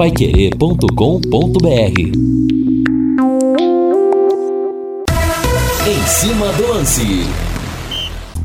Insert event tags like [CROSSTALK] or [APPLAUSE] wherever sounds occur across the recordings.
paiquerê.com.br Em cima do lance.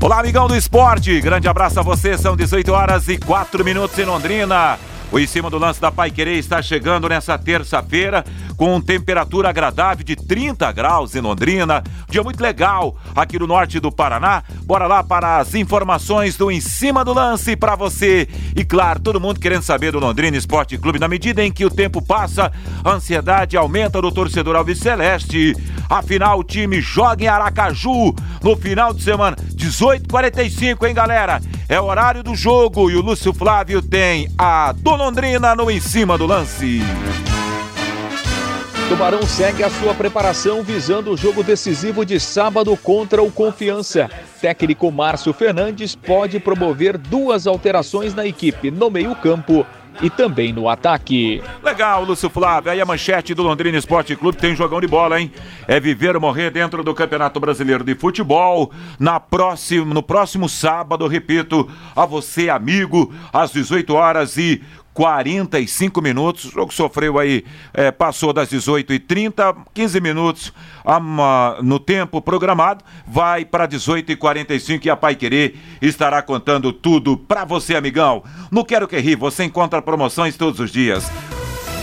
Olá, amigão do esporte. Grande abraço a você. São 18 horas e 4 minutos em Londrina. O Em Cima do Lance da Pai Querer está chegando nessa terça-feira com temperatura agradável de 30 graus em Londrina. Dia muito legal aqui no norte do Paraná. Bora lá para as informações do Em Cima do Lance para você. E claro, todo mundo querendo saber do Londrina Esporte Clube. Na medida em que o tempo passa, a ansiedade aumenta do torcedor Alves Celeste. Afinal, o time joga em Aracaju no final de semana. 18h45, hein, galera? É o horário do jogo e o Lúcio Flávio tem a do Londrina no em cima do lance. Tubarão segue a sua preparação visando o jogo decisivo de sábado contra o Confiança. Técnico Márcio Fernandes pode promover duas alterações na equipe no meio-campo e também no ataque. Legal, Lúcio Flávio. Aí a manchete do Londrina Esporte Clube tem jogão de bola, hein? É viver ou morrer dentro do Campeonato Brasileiro de Futebol. Na próximo, no próximo sábado, repito, a você, amigo, às 18 horas e 45 minutos. O jogo sofreu aí, é, passou das 18h30, 15 minutos uma, no tempo programado, vai para 18h45 e a Pai Querer estará contando tudo para você, amigão. No Quero Que Rir, você encontra promoções todos os dias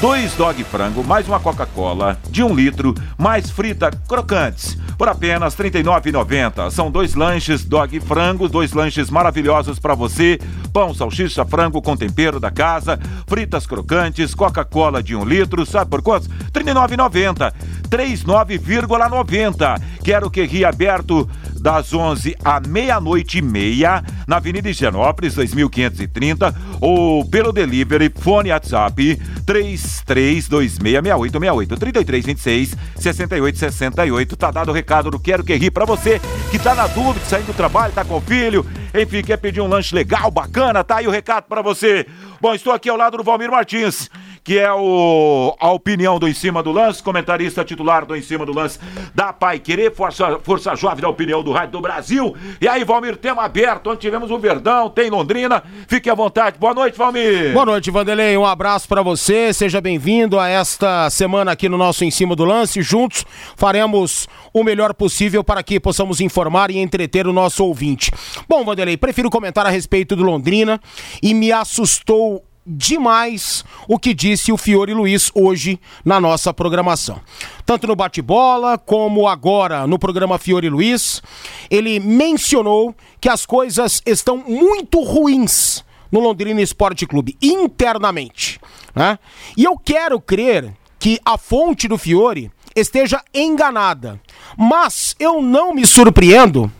dois dog frango, mais uma Coca-Cola de um litro, mais frita crocantes, por apenas R$ 39,90. São dois lanches dog frango, dois lanches maravilhosos para você. Pão, salsicha, frango com tempero da casa, fritas crocantes, Coca-Cola de um litro, sabe por quantos? R$ 39,90. 39,90. Quero que ria aberto das 11 à meia-noite e meia, na Avenida Higienópolis, 2530, ou pelo delivery, fone WhatsApp 33266868, 3326 6868. Tá dado o recado do Quero Que Ri pra você que tá na dúvida, saindo do trabalho, tá com o filho, enfim, quer pedir um lanche legal, bacana, tá aí o recado para você. Bom, estou aqui ao lado do Valmir Martins que é o, a opinião do Em Cima do Lance, comentarista titular do Em Cima do Lance da Pai Querer, Força, Força Jovem da Opinião do Rádio do Brasil. E aí, Valmir, tema aberto, onde tivemos o Verdão, tem Londrina. Fique à vontade. Boa noite, Valmir. Boa noite, Vanderlei. Um abraço para você. Seja bem-vindo a esta semana aqui no nosso Em Cima do Lance. Juntos faremos o melhor possível para que possamos informar e entreter o nosso ouvinte. Bom, Vanderlei, prefiro comentar a respeito do Londrina e me assustou demais o que disse o Fiore Luiz hoje na nossa programação. Tanto no bate-bola como agora no programa Fiore Luiz, ele mencionou que as coisas estão muito ruins no Londrina Esporte Clube, internamente. Né? E eu quero crer que a fonte do Fiore esteja enganada. Mas eu não me surpreendo,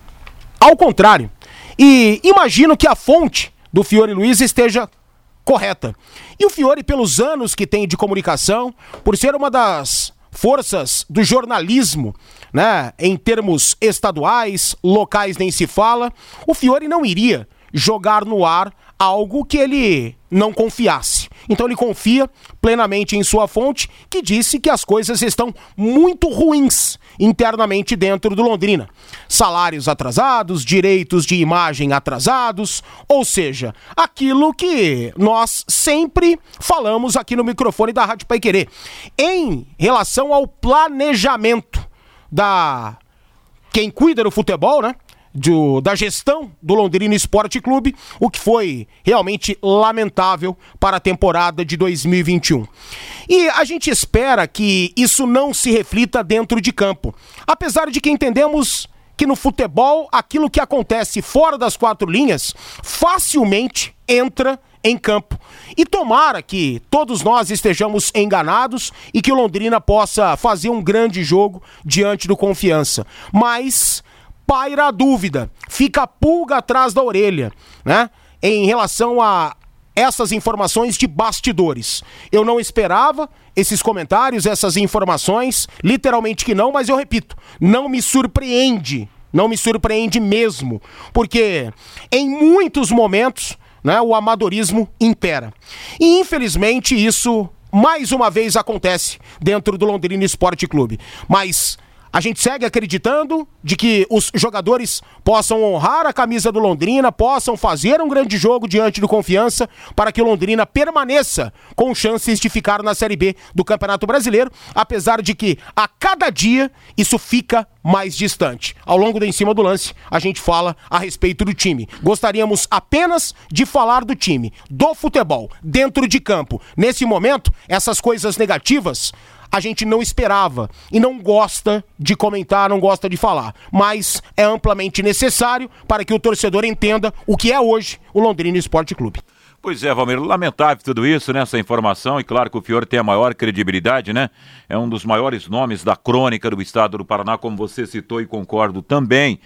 ao contrário. E imagino que a fonte do Fiore Luiz esteja correta. E o Fiore, pelos anos que tem de comunicação, por ser uma das forças do jornalismo, né, em termos estaduais, locais nem se fala, o Fiore não iria jogar no ar algo que ele não confiasse. Então ele confia plenamente em sua fonte, que disse que as coisas estão muito ruins internamente dentro do Londrina. Salários atrasados, direitos de imagem atrasados, ou seja, aquilo que nós sempre falamos aqui no microfone da Rádio Paiquerê. Em relação ao planejamento da quem cuida do futebol, né? Do, da gestão do Londrina Esporte Clube, o que foi realmente lamentável para a temporada de 2021. E a gente espera que isso não se reflita dentro de campo, apesar de que entendemos que no futebol aquilo que acontece fora das quatro linhas facilmente entra em campo. E tomara que todos nós estejamos enganados e que o Londrina possa fazer um grande jogo diante do Confiança. Mas paira a dúvida, fica a pulga atrás da orelha, né? Em relação a essas informações de bastidores. Eu não esperava esses comentários, essas informações, literalmente que não, mas eu repito, não me surpreende, não me surpreende mesmo, porque em muitos momentos, né, o amadorismo impera. E infelizmente isso mais uma vez acontece dentro do Londrina Esporte Clube. Mas A gente segue acreditando de que os jogadores possam honrar a camisa do Londrina, possam fazer um grande jogo diante do Confiança para que o Londrina permaneça com chances de ficar na Série B do Campeonato Brasileiro, apesar de que a cada dia isso fica mais distante. Ao longo do em cima do lance, a gente fala a respeito do time. Gostaríamos apenas de falar do time, do futebol, dentro de campo. Nesse momento, essas coisas negativas a gente não esperava e não gosta de comentar, não gosta de falar. Mas é amplamente necessário para que o torcedor entenda o que é hoje o Londrina Esporte Clube. Pois é, Valmir, lamentável tudo isso, né? Essa informação, e claro que o Fiore tem a maior credibilidade, né? É um dos maiores nomes da crônica do estado do Paraná, como você citou e concordo também.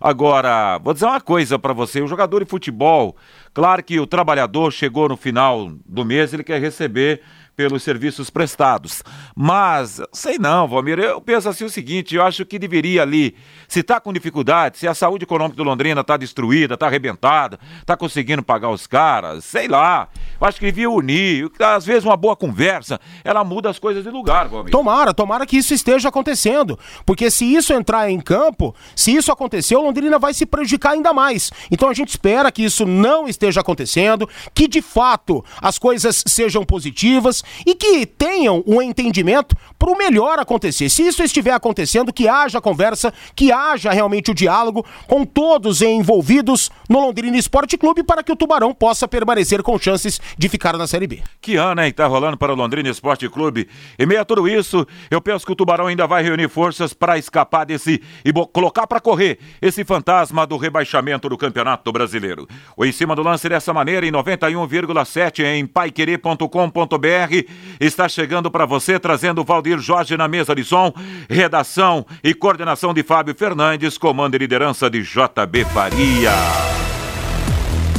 Agora, vou dizer uma coisa para você: o jogador de futebol, claro que o trabalhador chegou no final do mês, ele quer receber pelos serviços prestados. Mas, sei não, Valmir, eu penso assim o seguinte, eu acho que deveria ali, se está com dificuldade, se a saúde econômica do Londrina está destruída, está arrebentada, está conseguindo pagar os caras, sei lá, eu acho que devia unir, às vezes uma boa conversa, ela muda as coisas de lugar, Valmir. Tomara, tomara que isso esteja acontecendo, porque se isso entrar em campo, se isso acontecer, o Londrina vai se prejudicar ainda mais. Então a gente espera que isso não esteja acontecendo, que de fato as coisas sejam positivas, e que tenham um entendimento para o melhor acontecer. Se isso estiver acontecendo, que haja conversa, que haja realmente o diálogo com todos envolvidos no Londrina Esporte Clube para que o Tubarão possa permanecer com chances de ficar na Série B. Que ano, hein? Tá rolando para o Londrina Esporte Clube. E meio a tudo isso, eu penso que o Tubarão ainda vai reunir forças para escapar desse e colocar para correr esse fantasma do rebaixamento do Campeonato Brasileiro. O em cima do lance dessa maneira em 91,7 em paiquerê.com.br está chegando para você, trazendo o Valdir Jorge na mesa de som, redação e coordenação de Fábio Fernandes, comando e liderança de JB Faria.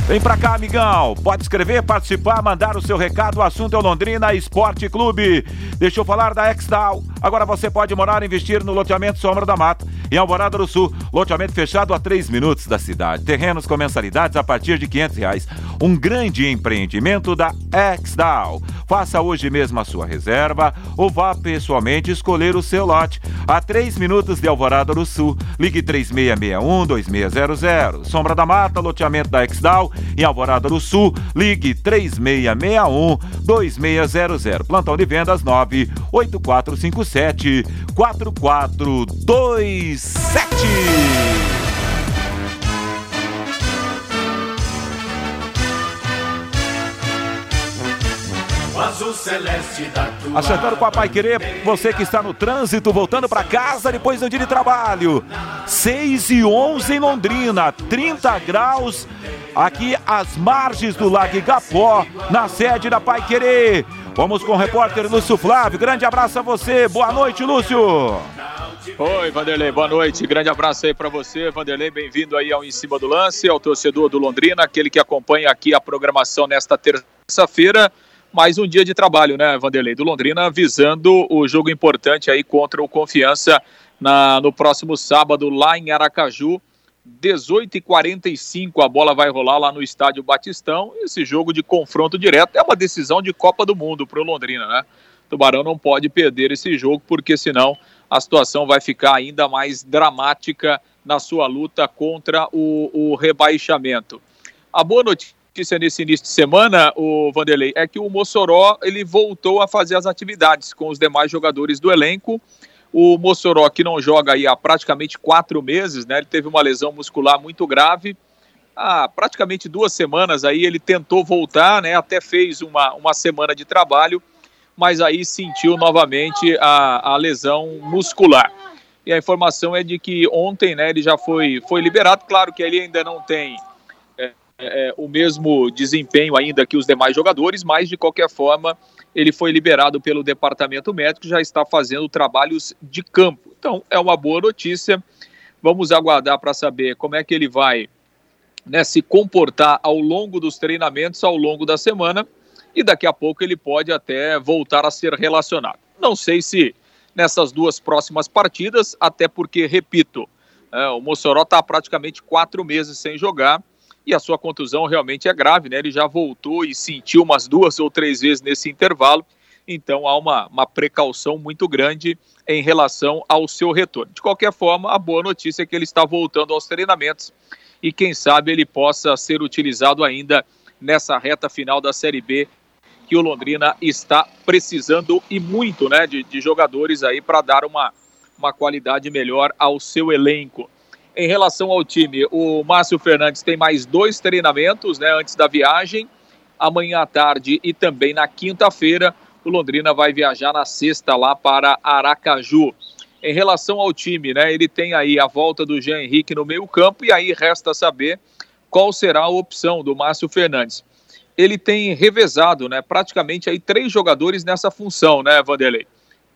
Vem pra cá, amigão. Pode escrever, participar, mandar o seu recado. O assunto é o Londrina Esporte Clube. Deixa eu falar da Extal. Agora você pode morar e investir no loteamento Sombra da Mata, em Alvorada do Sul. Loteamento fechado a 3 minutos da cidade. Terrenos com mensalidades a partir de 500 reais. Um grande empreendimento da Extal. Faça hoje mesmo a sua reserva ou vá pessoalmente escolher o seu lote. A 3 minutos de Alvorada do Sul. Ligue 3661-2600. Sombra da Mata, loteamento da Exdal em Alvorada do Sul. Ligue 3661-2600. Plantão de vendas 98457 4427. Acertando com a Pai Querer, você que está no trânsito, voltando para casa depois do dia de trabalho. 6 e 11 em Londrina, 30 graus aqui às margens do Lago Igapó, na sede da Pai Querer. Vamos com o repórter Lúcio Flávio. Grande abraço a você. Boa noite, Lúcio. Oi, Vanderlei, boa noite. Grande abraço aí para você, Vanderlei. Bem-vindo aí ao Em Cima do Lance, ao torcedor do Londrina, aquele que acompanha aqui a programação nesta terça-feira mais um dia de trabalho, né, Vanderlei, do Londrina, visando o jogo importante aí contra o Confiança na, no próximo sábado lá em Aracaju. 18h45 a bola vai rolar lá no estádio Batistão. Esse jogo de confronto direto é uma decisão de Copa do Mundo para o Londrina, né? Tubarão não pode perder esse jogo, porque senão a situação vai ficar ainda mais dramática na sua luta contra o, o rebaixamento. A boa notícia notícia nesse início de semana, o Vanderlei, é que o Mossoró ele voltou a fazer as atividades com os demais jogadores do elenco. O Mossoró, que não joga aí há praticamente quatro meses, né? Ele teve uma lesão muscular muito grave. Há praticamente duas semanas aí ele tentou voltar, né? Até fez uma, uma semana de trabalho, mas aí sentiu novamente a, a lesão muscular. E a informação é de que ontem, né, ele já foi, foi liberado. Claro que ele ainda não tem é, é, o mesmo desempenho ainda que os demais jogadores, mas de qualquer forma ele foi liberado pelo departamento médico, já está fazendo trabalhos de campo. Então é uma boa notícia. Vamos aguardar para saber como é que ele vai né, se comportar ao longo dos treinamentos, ao longo da semana, e daqui a pouco ele pode até voltar a ser relacionado. Não sei se nessas duas próximas partidas, até porque, repito, é, o Mossoró está praticamente quatro meses sem jogar e a sua contusão realmente é grave, né? Ele já voltou e sentiu umas duas ou três vezes nesse intervalo. então há uma, uma precaução muito grande em relação ao seu retorno. De qualquer forma, a boa notícia é que ele está voltando aos treinamentos e quem sabe ele possa ser utilizado ainda nessa reta final da Série B que o Londrina está precisando e muito, né, de, de jogadores aí para dar uma, uma qualidade melhor ao seu elenco. Em relação ao time, o Márcio Fernandes tem mais dois treinamentos, né, antes da viagem, amanhã à tarde e também na quinta-feira. O Londrina vai viajar na sexta lá para Aracaju. Em relação ao time, né, ele tem aí a volta do Jean Henrique no meio-campo e aí resta saber qual será a opção do Márcio Fernandes. Ele tem revezado, né, praticamente aí três jogadores nessa função, né, Vanderlei?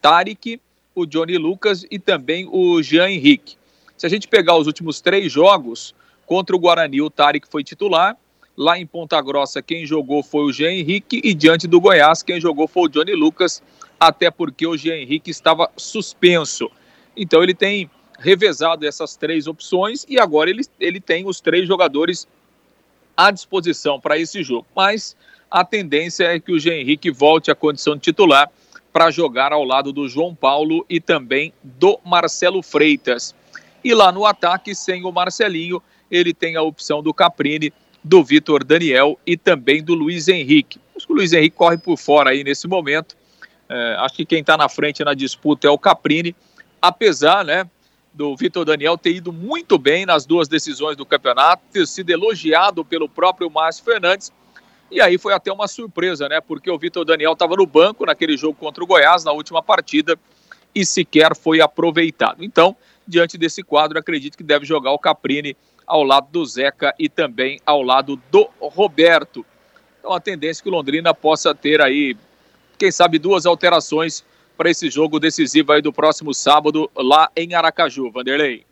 Tarek, o Johnny Lucas e também o Jean Henrique. Se a gente pegar os últimos três jogos, contra o Guarani, o Tarek foi titular, Lá em Ponta Grossa, quem jogou foi o Jean Henrique e diante do Goiás, quem jogou foi o Johnny Lucas, até porque o Jean Henrique estava suspenso. Então ele tem revezado essas três opções e agora ele, ele tem os três jogadores à disposição para esse jogo. Mas a tendência é que o Jean Henrique volte à condição de titular para jogar ao lado do João Paulo e também do Marcelo Freitas. E lá no ataque, sem o Marcelinho, ele tem a opção do Caprini do Vitor Daniel e também do Luiz Henrique. O Luiz Henrique corre por fora aí nesse momento. É, acho que quem está na frente na disputa é o Caprini, apesar né, do Vitor Daniel ter ido muito bem nas duas decisões do campeonato, ter sido elogiado pelo próprio Márcio Fernandes. E aí foi até uma surpresa, né? Porque o Vitor Daniel estava no banco naquele jogo contra o Goiás na última partida e sequer foi aproveitado. Então, diante desse quadro, acredito que deve jogar o Caprini ao lado do Zeca e também ao lado do Roberto. Então a tendência é que o Londrina possa ter aí, quem sabe, duas alterações para esse jogo decisivo aí do próximo sábado lá em Aracaju, Vanderlei.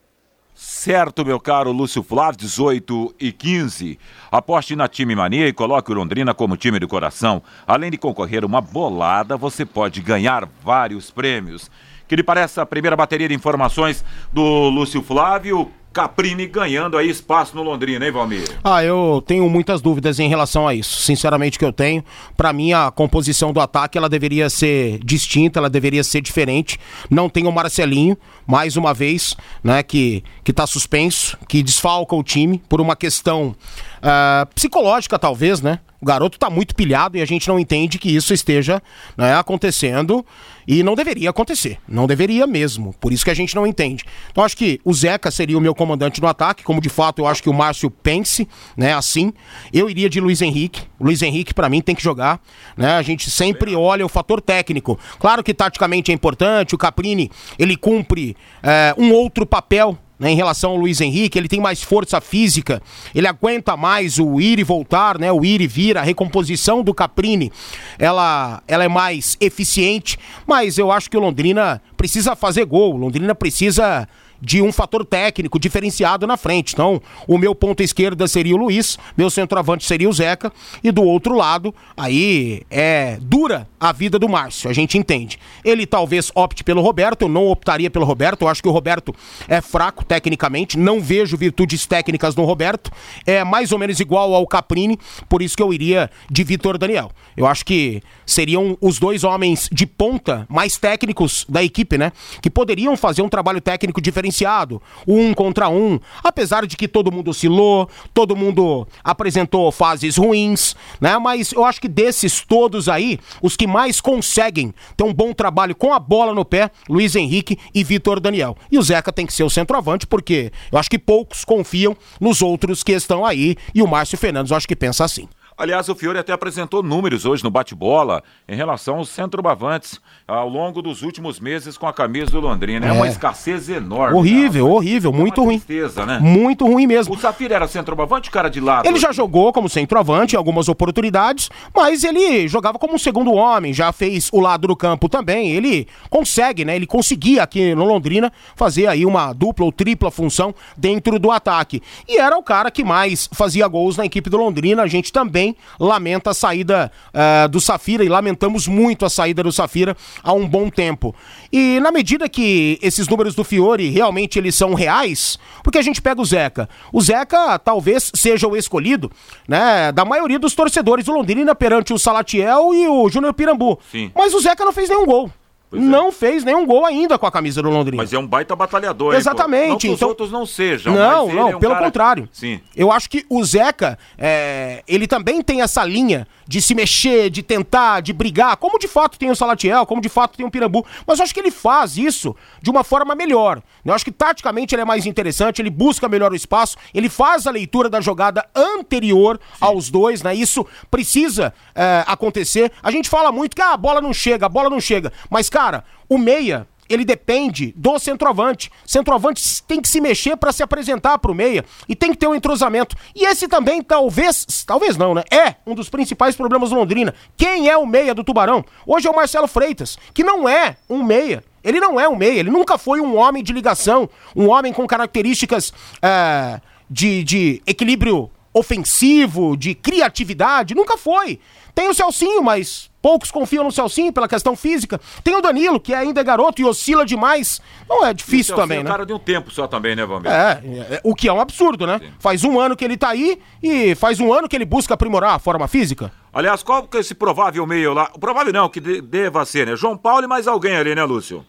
Certo, meu caro Lúcio Flávio, 18 e 15. Aposte na Time Mania e coloque o Londrina como time do coração. Além de concorrer uma bolada, você pode ganhar vários prêmios. Que lhe parece a primeira bateria de informações do Lúcio Flávio? Caprini ganhando aí espaço no Londrina, hein, Valmir? Ah, eu tenho muitas dúvidas em relação a isso. Sinceramente, que eu tenho. Para mim, a composição do ataque ela deveria ser distinta, ela deveria ser diferente. Não tem o Marcelinho, mais uma vez, né, que, que tá suspenso, que desfalca o time por uma questão uh, psicológica, talvez, né? O garoto tá muito pilhado e a gente não entende que isso esteja né, acontecendo e não deveria acontecer. Não deveria mesmo. Por isso que a gente não entende. Então acho que o Zeca seria o meu comandante no ataque, como de fato eu acho que o Márcio pense, né? Assim. Eu iria de Luiz Henrique. O Luiz Henrique, para mim, tem que jogar. Né? A gente sempre olha o fator técnico. Claro que taticamente é importante, o Caprini ele cumpre é, um outro papel né, em relação ao Luiz Henrique, ele tem mais força física, ele aguenta mais o ir e voltar, né, o ir e vir, a recomposição do Caprini, ela, ela é mais eficiente, mas eu acho que o Londrina precisa fazer gol, o Londrina precisa de um fator técnico diferenciado na frente. Então, o meu ponto esquerda seria o Luiz, meu centroavante seria o Zeca, e do outro lado, aí é dura a vida do Márcio, a gente entende. Ele talvez opte pelo Roberto, eu não optaria pelo Roberto, eu acho que o Roberto é fraco tecnicamente, não vejo virtudes técnicas no Roberto, é mais ou menos igual ao Caprini, por isso que eu iria de Vitor Daniel. Eu acho que seriam os dois homens de ponta mais técnicos da equipe, né? Que poderiam fazer um trabalho técnico diferenciado, um contra um, apesar de que todo mundo oscilou, todo mundo apresentou fases ruins, né? Mas eu acho que desses todos aí, os que mais conseguem ter um bom trabalho com a bola no pé, Luiz Henrique e Vitor Daniel. E o Zeca tem que ser o centroavante, porque eu acho que poucos confiam nos outros que estão aí, e o Márcio Fernandes eu acho que pensa assim. Aliás, o Fiore até apresentou números hoje no bate-bola em relação aos centroavantes ao longo dos últimos meses com a camisa do Londrina. É, é uma escassez enorme. Horrível, horrível, é muito ruim. Tristeza, né? Muito ruim mesmo. O Safira era centroavante, cara de lado? Ele já jogou como centroavante em algumas oportunidades, mas ele jogava como um segundo homem, já fez o lado do campo também. Ele consegue, né? Ele conseguia aqui no Londrina fazer aí uma dupla ou tripla função dentro do ataque. E era o cara que mais fazia gols na equipe do Londrina. A gente também também lamenta a saída uh, do Safira e lamentamos muito a saída do Safira há um bom tempo. E na medida que esses números do Fiore realmente eles são reais, porque a gente pega o Zeca. O Zeca talvez seja o escolhido, né, da maioria dos torcedores do Londrina perante o Salatiel e o Júnior Pirambu. Sim. Mas o Zeca não fez nenhum gol. Pois é. não é. fez nenhum gol ainda com a camisa do Londrina. Mas é um baita batalhador, Exatamente. Hein, não que os então... outros não sejam. Não, não, é um pelo cara... contrário. Sim. Eu acho que o Zeca, é... ele também tem essa linha de se mexer, de tentar, de brigar, como de fato tem o Salatiel, como de fato tem o Pirambu. Mas eu acho que ele faz isso de uma forma melhor. Eu acho que taticamente ele é mais interessante, ele busca melhor o espaço, ele faz a leitura da jogada anterior Sim. aos dois, né? Isso precisa é, acontecer. A gente fala muito que ah, a bola não chega, a bola não chega. Mas, cara, o meia ele depende do centroavante. Centroavante tem que se mexer para se apresentar para o meia e tem que ter um entrosamento. E esse também talvez, talvez não, né? É um dos principais problemas do Londrina. Quem é o meia do Tubarão? Hoje é o Marcelo Freitas, que não é um meia. Ele não é um meia, ele nunca foi um homem de ligação, um homem com características é, de, de equilíbrio ofensivo, de criatividade, nunca foi. Tem o Celcinho, mas poucos confiam no Celcinho pela questão física. Tem o Danilo, que ainda é garoto e oscila demais. Não é difícil também, é né? É cara de um tempo só também, né, Vamir? É, é, o que é um absurdo, né? Sim. Faz um ano que ele tá aí e faz um ano que ele busca aprimorar a forma física. Aliás, qual que é esse provável meio lá? Provável não, que de, deva ser, né? João Paulo e mais alguém ali, né, Lúcio?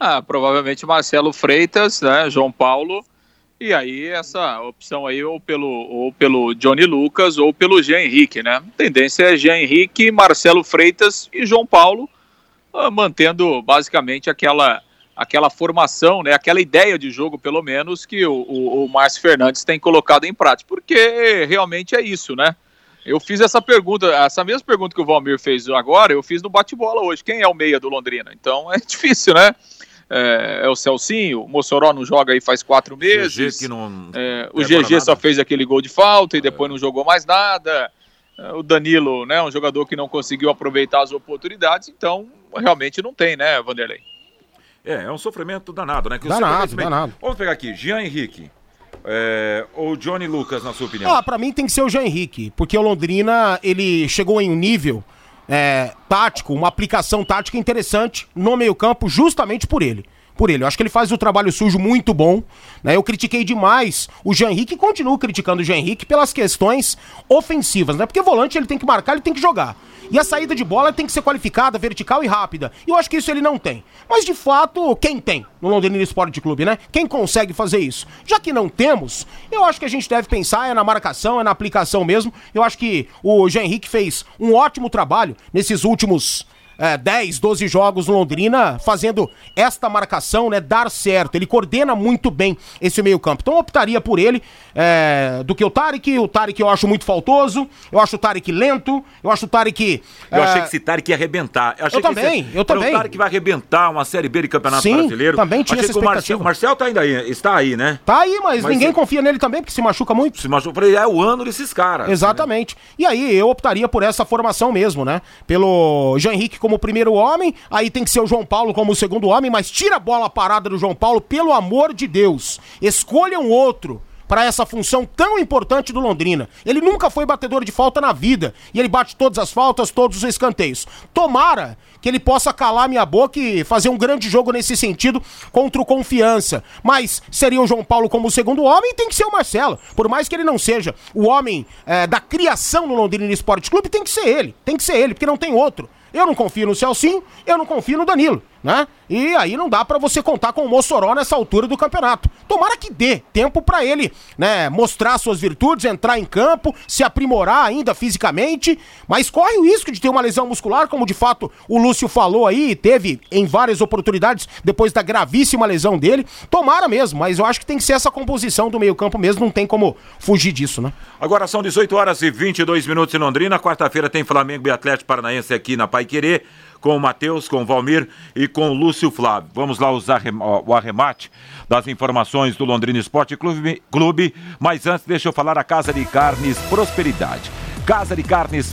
Ah, provavelmente Marcelo Freitas, né? João Paulo e aí essa opção aí ou pelo, ou pelo Johnny Lucas ou pelo Jean Henrique, né? Tendência é Jean Henrique, Marcelo Freitas e João Paulo, uh, mantendo basicamente aquela aquela formação, né, aquela ideia de jogo, pelo menos, que o, o, o Márcio Fernandes tem colocado em prática, porque realmente é isso, né? Eu fiz essa pergunta, essa mesma pergunta que o Valmir fez agora, eu fiz no bate-bola hoje. Quem é o meia do Londrina? Então é [LAUGHS] difícil, né? É, é o Celcinho, o Mossoró não joga aí faz quatro meses. GG não é, o GG só fez aquele gol de falta e depois é. não jogou mais nada. É, o Danilo, né, um jogador que não conseguiu aproveitar as oportunidades, então realmente não tem, né, Vanderlei? É, é um sofrimento danado, né? Que danado, danado. Vamos pegar aqui, Jean Henrique. É, ou Johnny Lucas, na sua opinião? Ah, pra mim tem que ser o Jean Henrique, porque o Londrina, ele chegou em um nível é, tático, uma aplicação tática interessante no meio-campo, justamente por ele por ele. Eu acho que ele faz o trabalho sujo muito bom. Né? Eu critiquei demais o Jean Henrique e continuo criticando o Jean Henrique pelas questões ofensivas, né? Porque volante ele tem que marcar, ele tem que jogar. E a saída de bola tem que ser qualificada, vertical e rápida. E eu acho que isso ele não tem. Mas de fato, quem tem no Londrina Esporte Clube, né? Quem consegue fazer isso? Já que não temos, eu acho que a gente deve pensar é na marcação, é na aplicação mesmo. Eu acho que o Jean Henrique fez um ótimo trabalho nesses últimos é, 10, 12 jogos no Londrina, fazendo esta marcação, né, dar certo. Ele coordena muito bem esse meio-campo. Então eu optaria por ele é, do que o Tarek. O Tarek eu acho muito faltoso, eu acho o Tarek lento, eu acho o Tarek. Eu achei é, que esse Tarek ia arrebentar. Eu, eu também, esse, eu também. O Tarek vai arrebentar uma Série B de Campeonato Sim, Brasileiro. também tinha achei essa expectativa. O Marcel, Marcel tá ainda aí, está aí, né? Tá aí, mas, mas ninguém confia nele também, porque se machuca muito. Se machuca, é o ano desses caras. Exatamente. Né? E aí eu optaria por essa formação mesmo, né? Pelo Jean Henrique como primeiro homem, aí tem que ser o João Paulo como segundo homem, mas tira a bola parada do João Paulo, pelo amor de Deus. Escolha um outro para essa função tão importante do Londrina. Ele nunca foi batedor de falta na vida e ele bate todas as faltas, todos os escanteios. Tomara que ele possa calar minha boca e fazer um grande jogo nesse sentido contra o Confiança. Mas seria o João Paulo como o segundo homem tem que ser o Marcelo. Por mais que ele não seja o homem é, da criação no Londrina Esporte Clube, tem que ser ele. Tem que ser ele, porque não tem outro. Eu não confio no Celcinho, eu não confio no Danilo, né? E aí não dá para você contar com o Mossoró nessa altura do campeonato. Tomara que dê tempo para ele, né, mostrar suas virtudes, entrar em campo, se aprimorar ainda fisicamente, mas corre o risco de ter uma lesão muscular, como de fato o Lúcio falou aí, teve em várias oportunidades depois da gravíssima lesão dele. Tomara mesmo, mas eu acho que tem que ser essa composição do meio-campo mesmo, não tem como fugir disso, né? Agora são 18 horas e 22 minutos em Londrina, quarta-feira tem Flamengo e Atlético Paranaense aqui na Pai com o Matheus, com o Valmir e com o Lúcio Flávio. Vamos lá usar o arremate das informações do Londrina Esporte Clube, Clube, mas antes deixa eu falar a Casa de Carnes Prosperidade. Casa de Carnes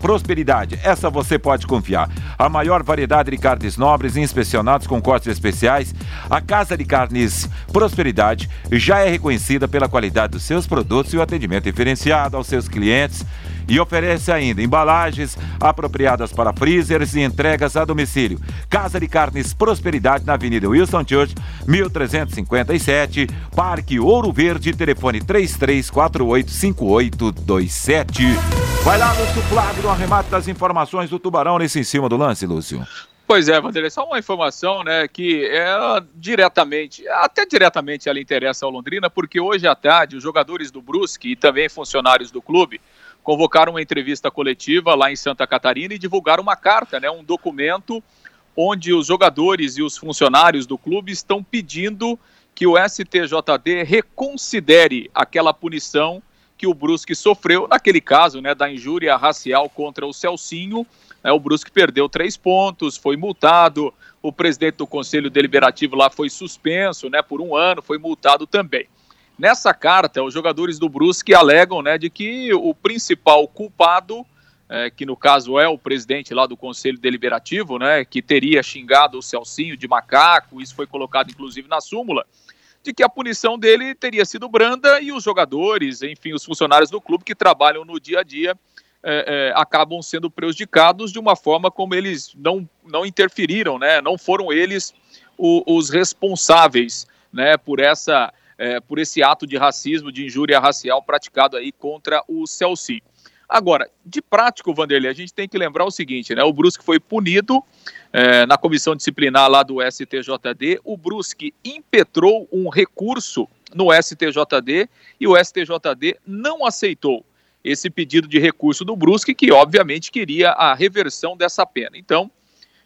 Prosperidade, essa você pode confiar. A maior variedade de carnes nobres inspecionados com cortes especiais. A Casa de Carnes Prosperidade já é reconhecida pela qualidade dos seus produtos e o atendimento diferenciado aos seus clientes e oferece ainda embalagens apropriadas para freezers e entregas a domicílio. Casa de Carnes Prosperidade na Avenida Wilson Church, 1357, Parque Ouro Verde, telefone 33485827. Vai lá, Lúcio Flávio, no arremate das informações do Tubarão nesse em cima do lance, Lúcio. Pois é, Vanderlei, só uma informação, né, que é diretamente, até diretamente ela interessa ao Londrina, porque hoje à tarde os jogadores do Brusque e também funcionários do clube convocaram uma entrevista coletiva lá em Santa Catarina e divulgaram uma carta, né, um documento onde os jogadores e os funcionários do clube estão pedindo que o STJD reconsidere aquela punição que o Brusque sofreu, naquele caso, né, da injúria racial contra o Celcinho. Né, o Brusque perdeu três pontos, foi multado, o presidente do Conselho Deliberativo lá foi suspenso né, por um ano, foi multado também. Nessa carta, os jogadores do Brusque alegam né, de que o principal culpado, é, que no caso é o presidente lá do Conselho Deliberativo, né, que teria xingado o Celcinho de macaco, isso foi colocado inclusive na súmula, de que a punição dele teria sido branda e os jogadores, enfim, os funcionários do clube que trabalham no dia a dia é, é, acabam sendo prejudicados de uma forma como eles não, não interferiram, né, não foram eles o, os responsáveis né, por essa é, por esse ato de racismo, de injúria racial praticado aí contra o Celci. Agora, de prático, Vanderlei, a gente tem que lembrar o seguinte, né? O Brusque foi punido é, na comissão disciplinar lá do STJD. O Brusque impetrou um recurso no STJD e o STJD não aceitou esse pedido de recurso do Brusque, que obviamente queria a reversão dessa pena. Então,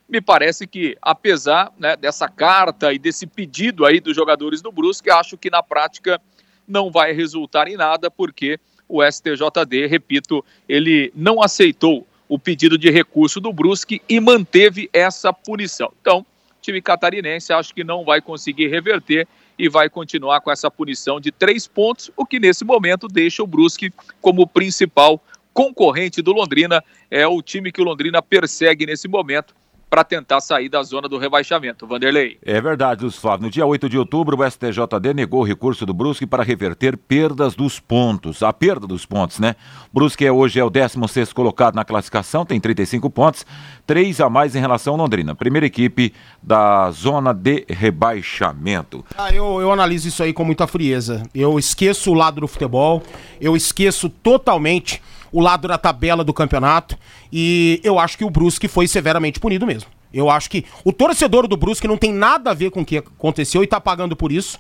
me parece que, apesar né, dessa carta e desse pedido aí dos jogadores do Brusque, acho que na prática não vai resultar em nada, porque o STJD, repito, ele não aceitou o pedido de recurso do Brusque e manteve essa punição. Então, time catarinense acho que não vai conseguir reverter e vai continuar com essa punição de três pontos, o que nesse momento deixa o Brusque como principal concorrente do Londrina. É o time que o Londrina persegue nesse momento para tentar sair da zona do rebaixamento. Vanderlei. É verdade, Lúcio Flávio. No dia 8 de outubro, o STJD negou o recurso do Brusque para reverter perdas dos pontos. A perda dos pontos, né? Brusque é, hoje é o 16 colocado na classificação, tem 35 pontos, três a mais em relação ao Londrina. Primeira equipe da zona de rebaixamento. Ah, eu, eu analiso isso aí com muita frieza. Eu esqueço o lado do futebol, eu esqueço totalmente o lado da tabela do campeonato. E eu acho que o Brusque foi severamente punido mesmo. Eu acho que o torcedor do Brusque não tem nada a ver com o que aconteceu e tá pagando por isso.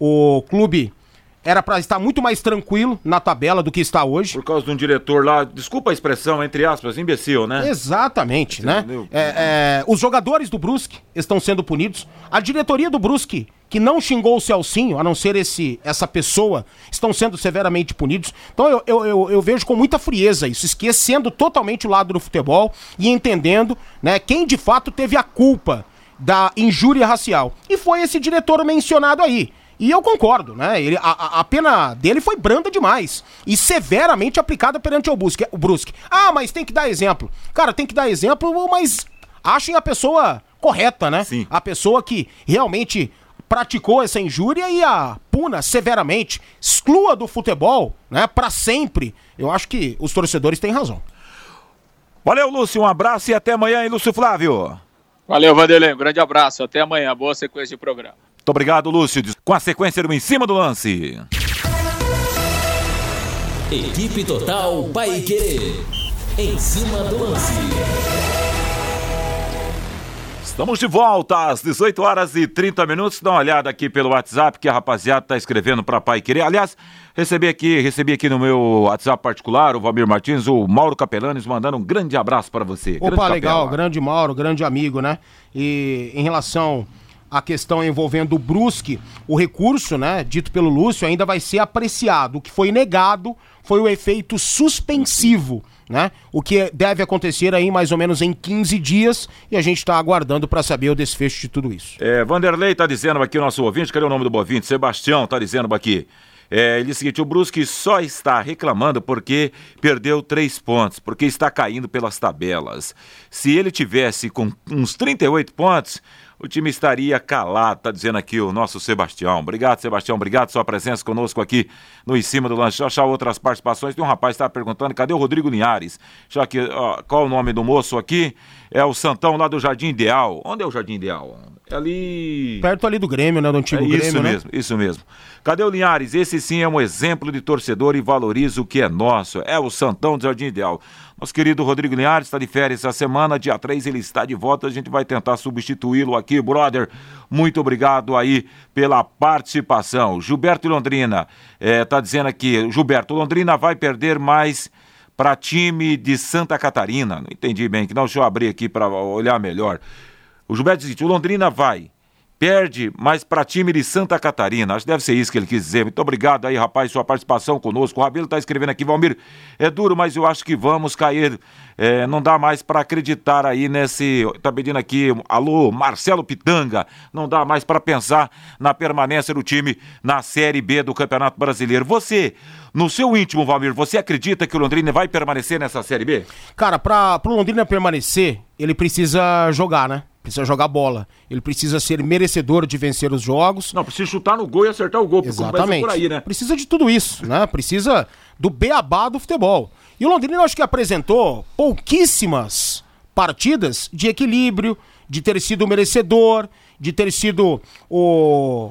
O clube era para estar muito mais tranquilo na tabela do que está hoje. Por causa de um diretor lá, desculpa a expressão, entre aspas, imbecil, né? Exatamente, né? É, é, os jogadores do Brusque estão sendo punidos. A diretoria do Brusque, que não xingou o Celcinho, a não ser esse, essa pessoa, estão sendo severamente punidos. Então eu, eu, eu, eu vejo com muita frieza isso, esquecendo totalmente o lado do futebol e entendendo né, quem de fato teve a culpa da injúria racial. E foi esse diretor mencionado aí. E eu concordo, né? Ele, a, a pena dele foi branda demais e severamente aplicada perante o Brusque, o Brusque. Ah, mas tem que dar exemplo. Cara, tem que dar exemplo, mas achem a pessoa correta, né? Sim. A pessoa que realmente praticou essa injúria e a puna severamente, exclua do futebol, né, para sempre. Eu acho que os torcedores têm razão. Valeu, Lúcio, um abraço e até amanhã, hein, Lúcio Flávio. Valeu, Vanderlei, um grande abraço, até amanhã, boa sequência de programa. Muito obrigado, Lúcio. Com a sequência do Em Cima do Lance. Equipe Total Paique. Em cima do lance. Estamos de volta às 18 horas e 30 minutos. Dá uma olhada aqui pelo WhatsApp que a rapaziada está escrevendo para Pai Querer. Aliás, recebi aqui, recebi aqui no meu WhatsApp particular, o Valmir Martins, o Mauro Capelanes, mandando um grande abraço para você. Opa, grande legal, Capela. grande Mauro, grande amigo, né? E em relação a questão envolvendo o Brusque, o recurso, né, dito pelo Lúcio, ainda vai ser apreciado. O que foi negado foi o efeito suspensivo, né? O que deve acontecer aí mais ou menos em 15 dias e a gente está aguardando para saber o desfecho de tudo isso. É, Vanderlei tá dizendo aqui, o nosso ouvinte, cadê o nome do ouvinte? Sebastião tá dizendo aqui. É, ele diz o seguinte: o Brusque só está reclamando porque perdeu três pontos, porque está caindo pelas tabelas. Se ele tivesse com uns 38 pontos, o time estaria calado, tá dizendo aqui o nosso Sebastião. Obrigado, Sebastião, obrigado sua presença conosco aqui no Em Cima do Lanche. Deixa eu achar outras participações. Tem um rapaz que está perguntando, cadê o Rodrigo Linhares? Já que, ó, qual o nome do moço aqui? É o Santão lá do Jardim Ideal. Onde é o Jardim Ideal? É ali... Perto ali do Grêmio, né, do antigo é Grêmio, Isso né? mesmo, isso mesmo. Cadê o Linhares? Esse sim é um exemplo de torcedor e valoriza o que é nosso. É o Santão do Jardim Ideal. Nosso querido Rodrigo Linhares está de férias essa semana, dia 3 ele está de volta, a gente vai tentar substituí-lo aqui, brother. Muito obrigado aí pela participação. Gilberto Londrina está dizendo aqui, Gilberto, Londrina vai perder mais para time de Santa Catarina. Não entendi bem, que não, deixa eu abrir aqui para olhar melhor. O Gilberto diz: o Londrina vai perde, mas para time de Santa Catarina. Acho que deve ser isso que ele quis dizer. Muito obrigado aí, rapaz, sua participação conosco. O Rabelo está escrevendo aqui, Valmir, é duro, mas eu acho que vamos cair. É, não dá mais para acreditar aí nesse. Tá pedindo aqui, alô, Marcelo Pitanga. Não dá mais para pensar na permanência do time na Série B do Campeonato Brasileiro. Você, no seu íntimo, Valmir, você acredita que o Londrina vai permanecer nessa Série B? Cara, para o Londrina permanecer, ele precisa jogar, né? Precisa jogar bola. Ele precisa ser merecedor de vencer os jogos. Não, precisa chutar no gol e acertar o gol. Exatamente. Por aí, né? Precisa de tudo isso, né? Precisa do beabá do futebol. E o Londrina, eu acho que apresentou pouquíssimas partidas de equilíbrio, de ter sido merecedor, de ter sido o,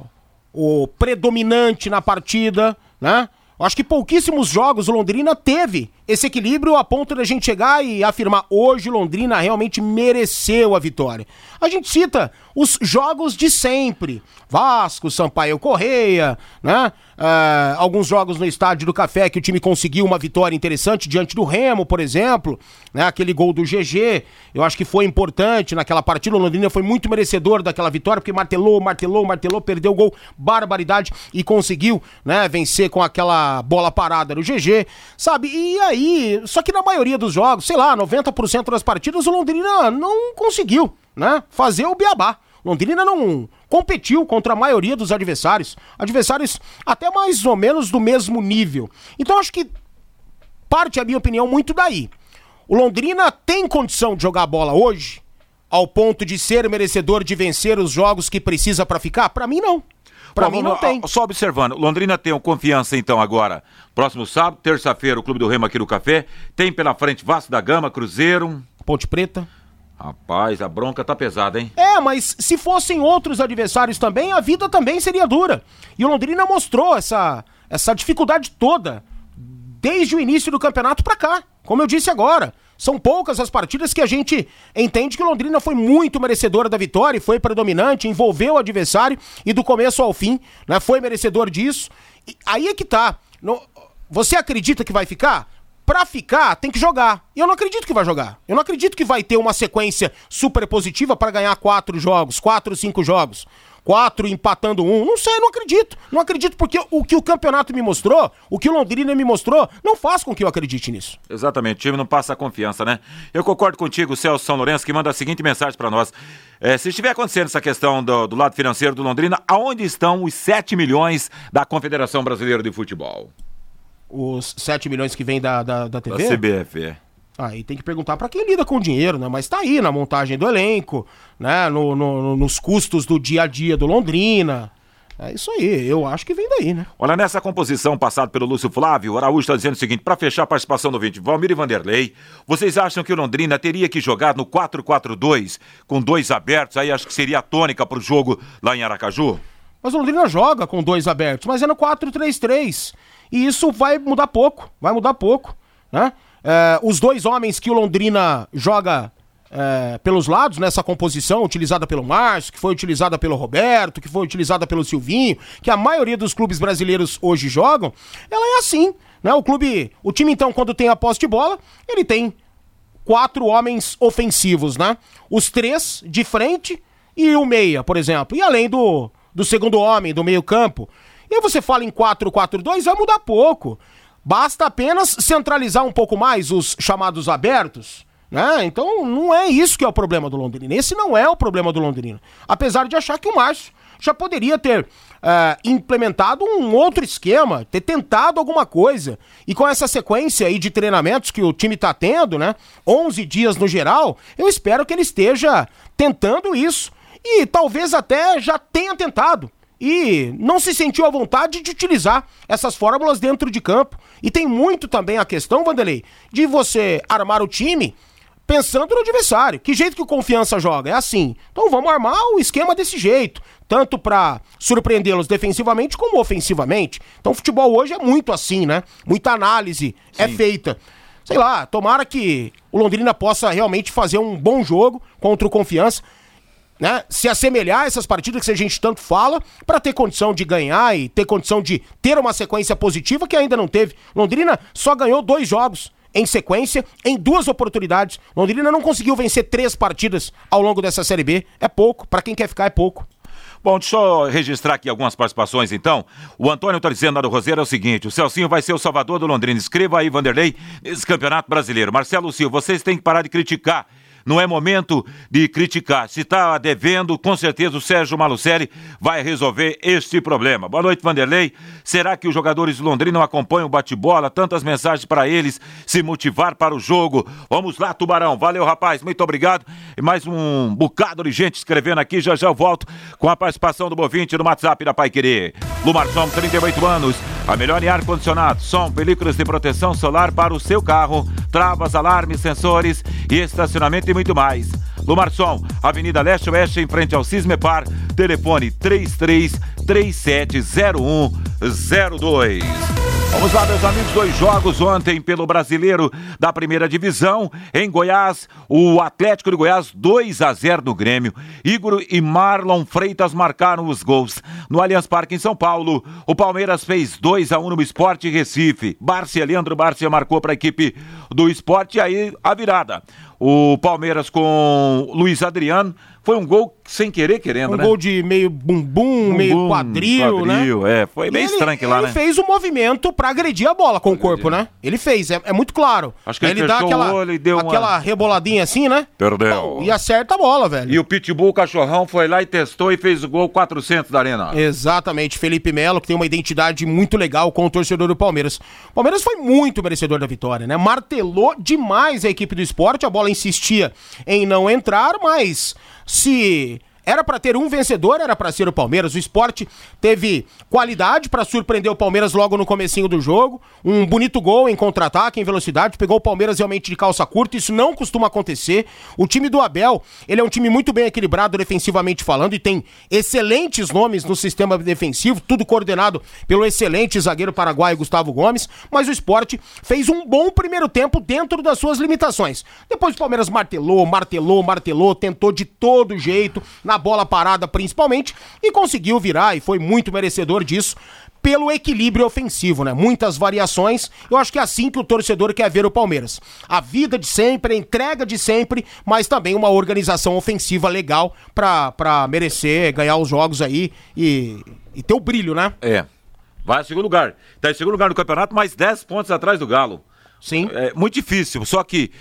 o predominante na partida, né? Eu acho que pouquíssimos jogos o Londrina teve esse equilíbrio a ponto da gente chegar e afirmar hoje Londrina realmente mereceu a vitória. A gente cita os jogos de sempre. Vasco, Sampaio Correia, né? Uh, alguns jogos no estádio do Café que o time conseguiu uma vitória interessante diante do Remo, por exemplo, né? Aquele gol do GG, eu acho que foi importante naquela partida. O Londrina foi muito merecedor daquela vitória porque martelou, martelou, martelou, perdeu o gol, barbaridade e conseguiu, né? Vencer com aquela bola parada no GG, sabe? E aí, só que na maioria dos jogos, sei lá, 90% das partidas o Londrina não conseguiu, né? Fazer o beabá. Londrina não competiu contra a maioria dos adversários. Adversários até mais ou menos do mesmo nível. Então acho que parte a minha opinião muito daí. O Londrina tem condição de jogar bola hoje ao ponto de ser merecedor de vencer os jogos que precisa para ficar? Para mim não. Para mim não tem. Só observando, Londrina tem confiança então agora. Próximo sábado, terça-feira, o Clube do Remo aqui no Café. Tem pela frente Vasco da Gama, Cruzeiro. Ponte Preta. Rapaz, a bronca tá pesada, hein? É, mas se fossem outros adversários também, a vida também seria dura. E o Londrina mostrou essa, essa dificuldade toda desde o início do campeonato para cá. Como eu disse agora, são poucas as partidas que a gente entende que Londrina foi muito merecedora da vitória, foi predominante, envolveu o adversário e do começo ao fim, né, foi merecedor disso. E aí é que tá. No, você acredita que vai ficar? pra ficar, tem que jogar. E eu não acredito que vai jogar. Eu não acredito que vai ter uma sequência super positiva para ganhar quatro jogos, quatro, cinco jogos. Quatro empatando um. Não sei, não acredito. Não acredito porque o que o campeonato me mostrou, o que o Londrina me mostrou, não faz com que eu acredite nisso. Exatamente, o time não passa confiança, né? Eu concordo contigo, Celso São Lourenço, que manda a seguinte mensagem para nós. É, se estiver acontecendo essa questão do, do lado financeiro do Londrina, aonde estão os 7 milhões da Confederação Brasileira de Futebol? os 7 milhões que vem da, da, da TV? Da CBF, é. Aí tem que perguntar para quem lida com o dinheiro, né? Mas tá aí na montagem do elenco, né? No, no, nos custos do dia a dia do Londrina. É isso aí, eu acho que vem daí, né? Olha, nessa composição passada pelo Lúcio Flávio, o Araújo está dizendo o seguinte: para fechar a participação do 20, Valmir e Vanderlei, vocês acham que o Londrina teria que jogar no 4-4-2 com dois abertos? Aí acho que seria a tônica para o jogo lá em Aracaju? Mas o Londrina joga com dois abertos, mas é no 4-3-3. E isso vai mudar pouco, vai mudar pouco, né? É, os dois homens que o Londrina joga é, pelos lados nessa composição, utilizada pelo Márcio, que foi utilizada pelo Roberto, que foi utilizada pelo Silvinho, que a maioria dos clubes brasileiros hoje jogam, ela é assim, né? O clube, o time então quando tem a posse de bola, ele tem quatro homens ofensivos, né? Os três de frente e o meia, por exemplo, e além do, do segundo homem, do meio campo. E aí você fala em 4-4-2, vai mudar pouco. Basta apenas centralizar um pouco mais os chamados abertos, Né? Então não é isso que é o problema do Londrina. Esse não é o problema do Londrina. Apesar de achar que o Márcio já poderia ter uh, implementado um outro esquema, ter tentado alguma coisa. E com essa sequência aí de treinamentos que o time está tendo, né? 11 dias no geral, eu espero que ele esteja tentando isso. E talvez até já tenha tentado e não se sentiu à vontade de utilizar essas fórmulas dentro de campo. E tem muito também a questão, Vanderlei, de você armar o time pensando no adversário. Que jeito que o Confiança joga? É assim. Então vamos armar o esquema desse jeito, tanto para surpreendê-los defensivamente como ofensivamente. Então o futebol hoje é muito assim, né? Muita análise é Sim. é feita. Sei lá, tomara que o Londrina possa realmente fazer um bom jogo contra o Confiança né, se assemelhar a essas partidas que a gente tanto fala, para ter condição de ganhar e ter condição de ter uma sequência positiva que ainda não teve. Londrina só ganhou dois jogos em sequência, em duas oportunidades. Londrina não conseguiu vencer três partidas ao longo dessa Série B. É pouco, para quem quer ficar é pouco. Bom, deixa eu registrar aqui algumas participações, então. O Antônio está dizendo lá do Roseiro é o seguinte: o Celcinho vai ser o salvador do Londrina. Escreva aí, Vanderlei, nesse campeonato brasileiro. Marcelo Silva, vocês têm que parar de criticar não é momento de criticar. Se está devendo, com certeza o Sérgio Malucelli vai resolver este problema. Boa noite, Vanderlei. Será que os jogadores de Londrina não acompanham o bate-bola? Tantas mensagens para eles se motivar para o jogo. Vamos lá, Tubarão. Valeu, rapaz. Muito obrigado. E mais um bocado de gente escrevendo aqui. Já já eu volto com a participação do Bovinte no WhatsApp da Pai Querer. Lumarson, 38 anos. A melhor em ar-condicionado, som, películas de proteção solar para o seu carro, travas, alarmes, sensores e estacionamento e muito mais. Lumarson, Avenida Leste Oeste, em frente ao Cismepar, telefone 33370102. Vamos lá, meus amigos, dois jogos ontem pelo Brasileiro da Primeira Divisão. Em Goiás, o Atlético de Goiás 2 a 0 no Grêmio. Igor e Marlon Freitas marcaram os gols. No Allianz Parque em São Paulo, o Palmeiras fez 2 a 1 no Esporte Recife. Barcia, Leandro Barcia marcou para a equipe do Esporte e aí a virada. O Palmeiras com Luiz Adriano. Foi um gol sem querer querendo, um né? Um gol de meio bumbum, bum, meio quadril, quadril, né? É, foi meio estranho lá, ele né? Ele fez o um movimento para agredir a bola com o corpo, né? Ele fez, é, é muito claro. Acho que ele, ele dá aquela, deu aquela uma... reboladinha assim, né? Perdeu. E acerta a bola, velho. E o Pitbull Cachorrão foi lá e testou e fez o gol 400 da Arena. Exatamente, Felipe Melo, que tem uma identidade muito legal com o torcedor do Palmeiras. O Palmeiras foi muito merecedor da vitória, né? Martelou demais a equipe do esporte, a bola insistia em não entrar, mas se era para ter um vencedor, era para ser o Palmeiras. O esporte teve qualidade para surpreender o Palmeiras logo no comecinho do jogo. Um bonito gol em contra-ataque, em velocidade. Pegou o Palmeiras realmente de calça curta. Isso não costuma acontecer. O time do Abel, ele é um time muito bem equilibrado defensivamente falando e tem excelentes nomes no sistema defensivo. Tudo coordenado pelo excelente zagueiro paraguaio Gustavo Gomes. Mas o esporte fez um bom primeiro tempo dentro das suas limitações. Depois o Palmeiras martelou, martelou, martelou, tentou de todo jeito. Na bola parada principalmente, e conseguiu virar e foi muito merecedor disso pelo equilíbrio ofensivo, né? Muitas variações. Eu acho que é assim que o torcedor quer ver o Palmeiras. A vida de sempre, a entrega de sempre, mas também uma organização ofensiva legal para merecer ganhar os jogos aí e, e ter o brilho, né? É. Vai em segundo lugar. Tá em segundo lugar no campeonato, mais 10 pontos atrás do Galo. Sim. É muito difícil. Só que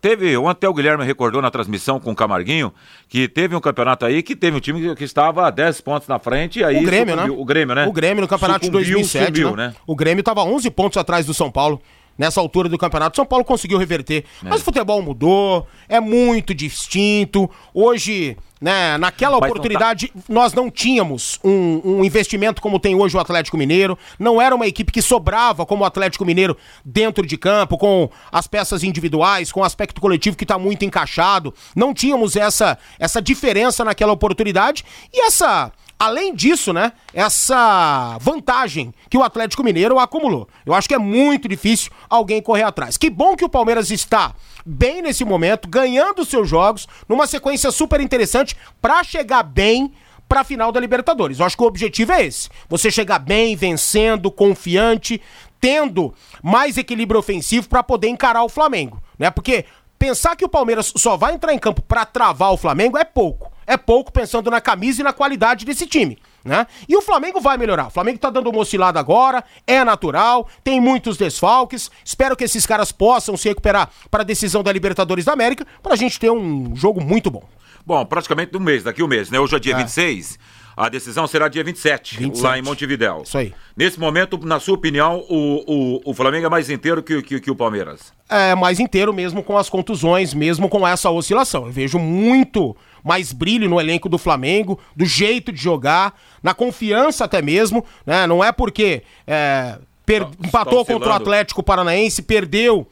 teve. Ontem o Guilherme recordou na transmissão com o Camarguinho que teve um campeonato aí que teve um time que estava a 10 pontos na frente. Aí o Grêmio, né? O Grêmio, né? O Grêmio no campeonato sucumbiu, de 2007. Subiu, né? né? O Grêmio estava 11 pontos atrás do São Paulo nessa altura do campeonato. São Paulo conseguiu reverter. É. Mas o futebol mudou, é muito distinto. Hoje, né, naquela Mas oportunidade, tá... nós não tínhamos um, um, investimento como tem hoje o Atlético Mineiro. Não era uma equipe que sobrava como o Atlético Mineiro dentro de campo, com as peças individuais, com o aspecto coletivo que está muito encaixado. Não tínhamos essa, essa diferença naquela oportunidade. E essa Além disso, né, essa vantagem que o Atlético Mineiro acumulou. Eu acho que é muito difícil alguém correr atrás. Que bom que o Palmeiras está bem nesse momento, ganhando seus jogos, numa sequência super interessante para chegar bem para a final da Libertadores. Eu acho que o objetivo é esse: você chegar bem, vencendo, confiante, tendo mais equilíbrio ofensivo para poder encarar o Flamengo, né? Porque pensar que o Palmeiras só vai entrar em campo para travar o Flamengo é pouco é pouco pensando na camisa e na qualidade desse time. Né? E o Flamengo vai melhorar. O Flamengo tá dando uma oscilada agora, é natural, tem muitos desfalques. Espero que esses caras possam se recuperar para a decisão da Libertadores da América, para a gente ter um jogo muito bom. Bom, praticamente um mês, daqui um mês, né? Hoje é dia é. 26. A decisão será dia 27, 27, lá em Montevidéu. Isso aí. Nesse momento, na sua opinião, o, o, o Flamengo é mais inteiro que, que, que o Palmeiras? É, mais inteiro mesmo com as contusões, mesmo com essa oscilação. Eu vejo muito mais brilho no elenco do Flamengo, do jeito de jogar, na confiança até mesmo, né? Não é porque é, per... Tá, empatou tá contra o Atlético Paranaense, perdeu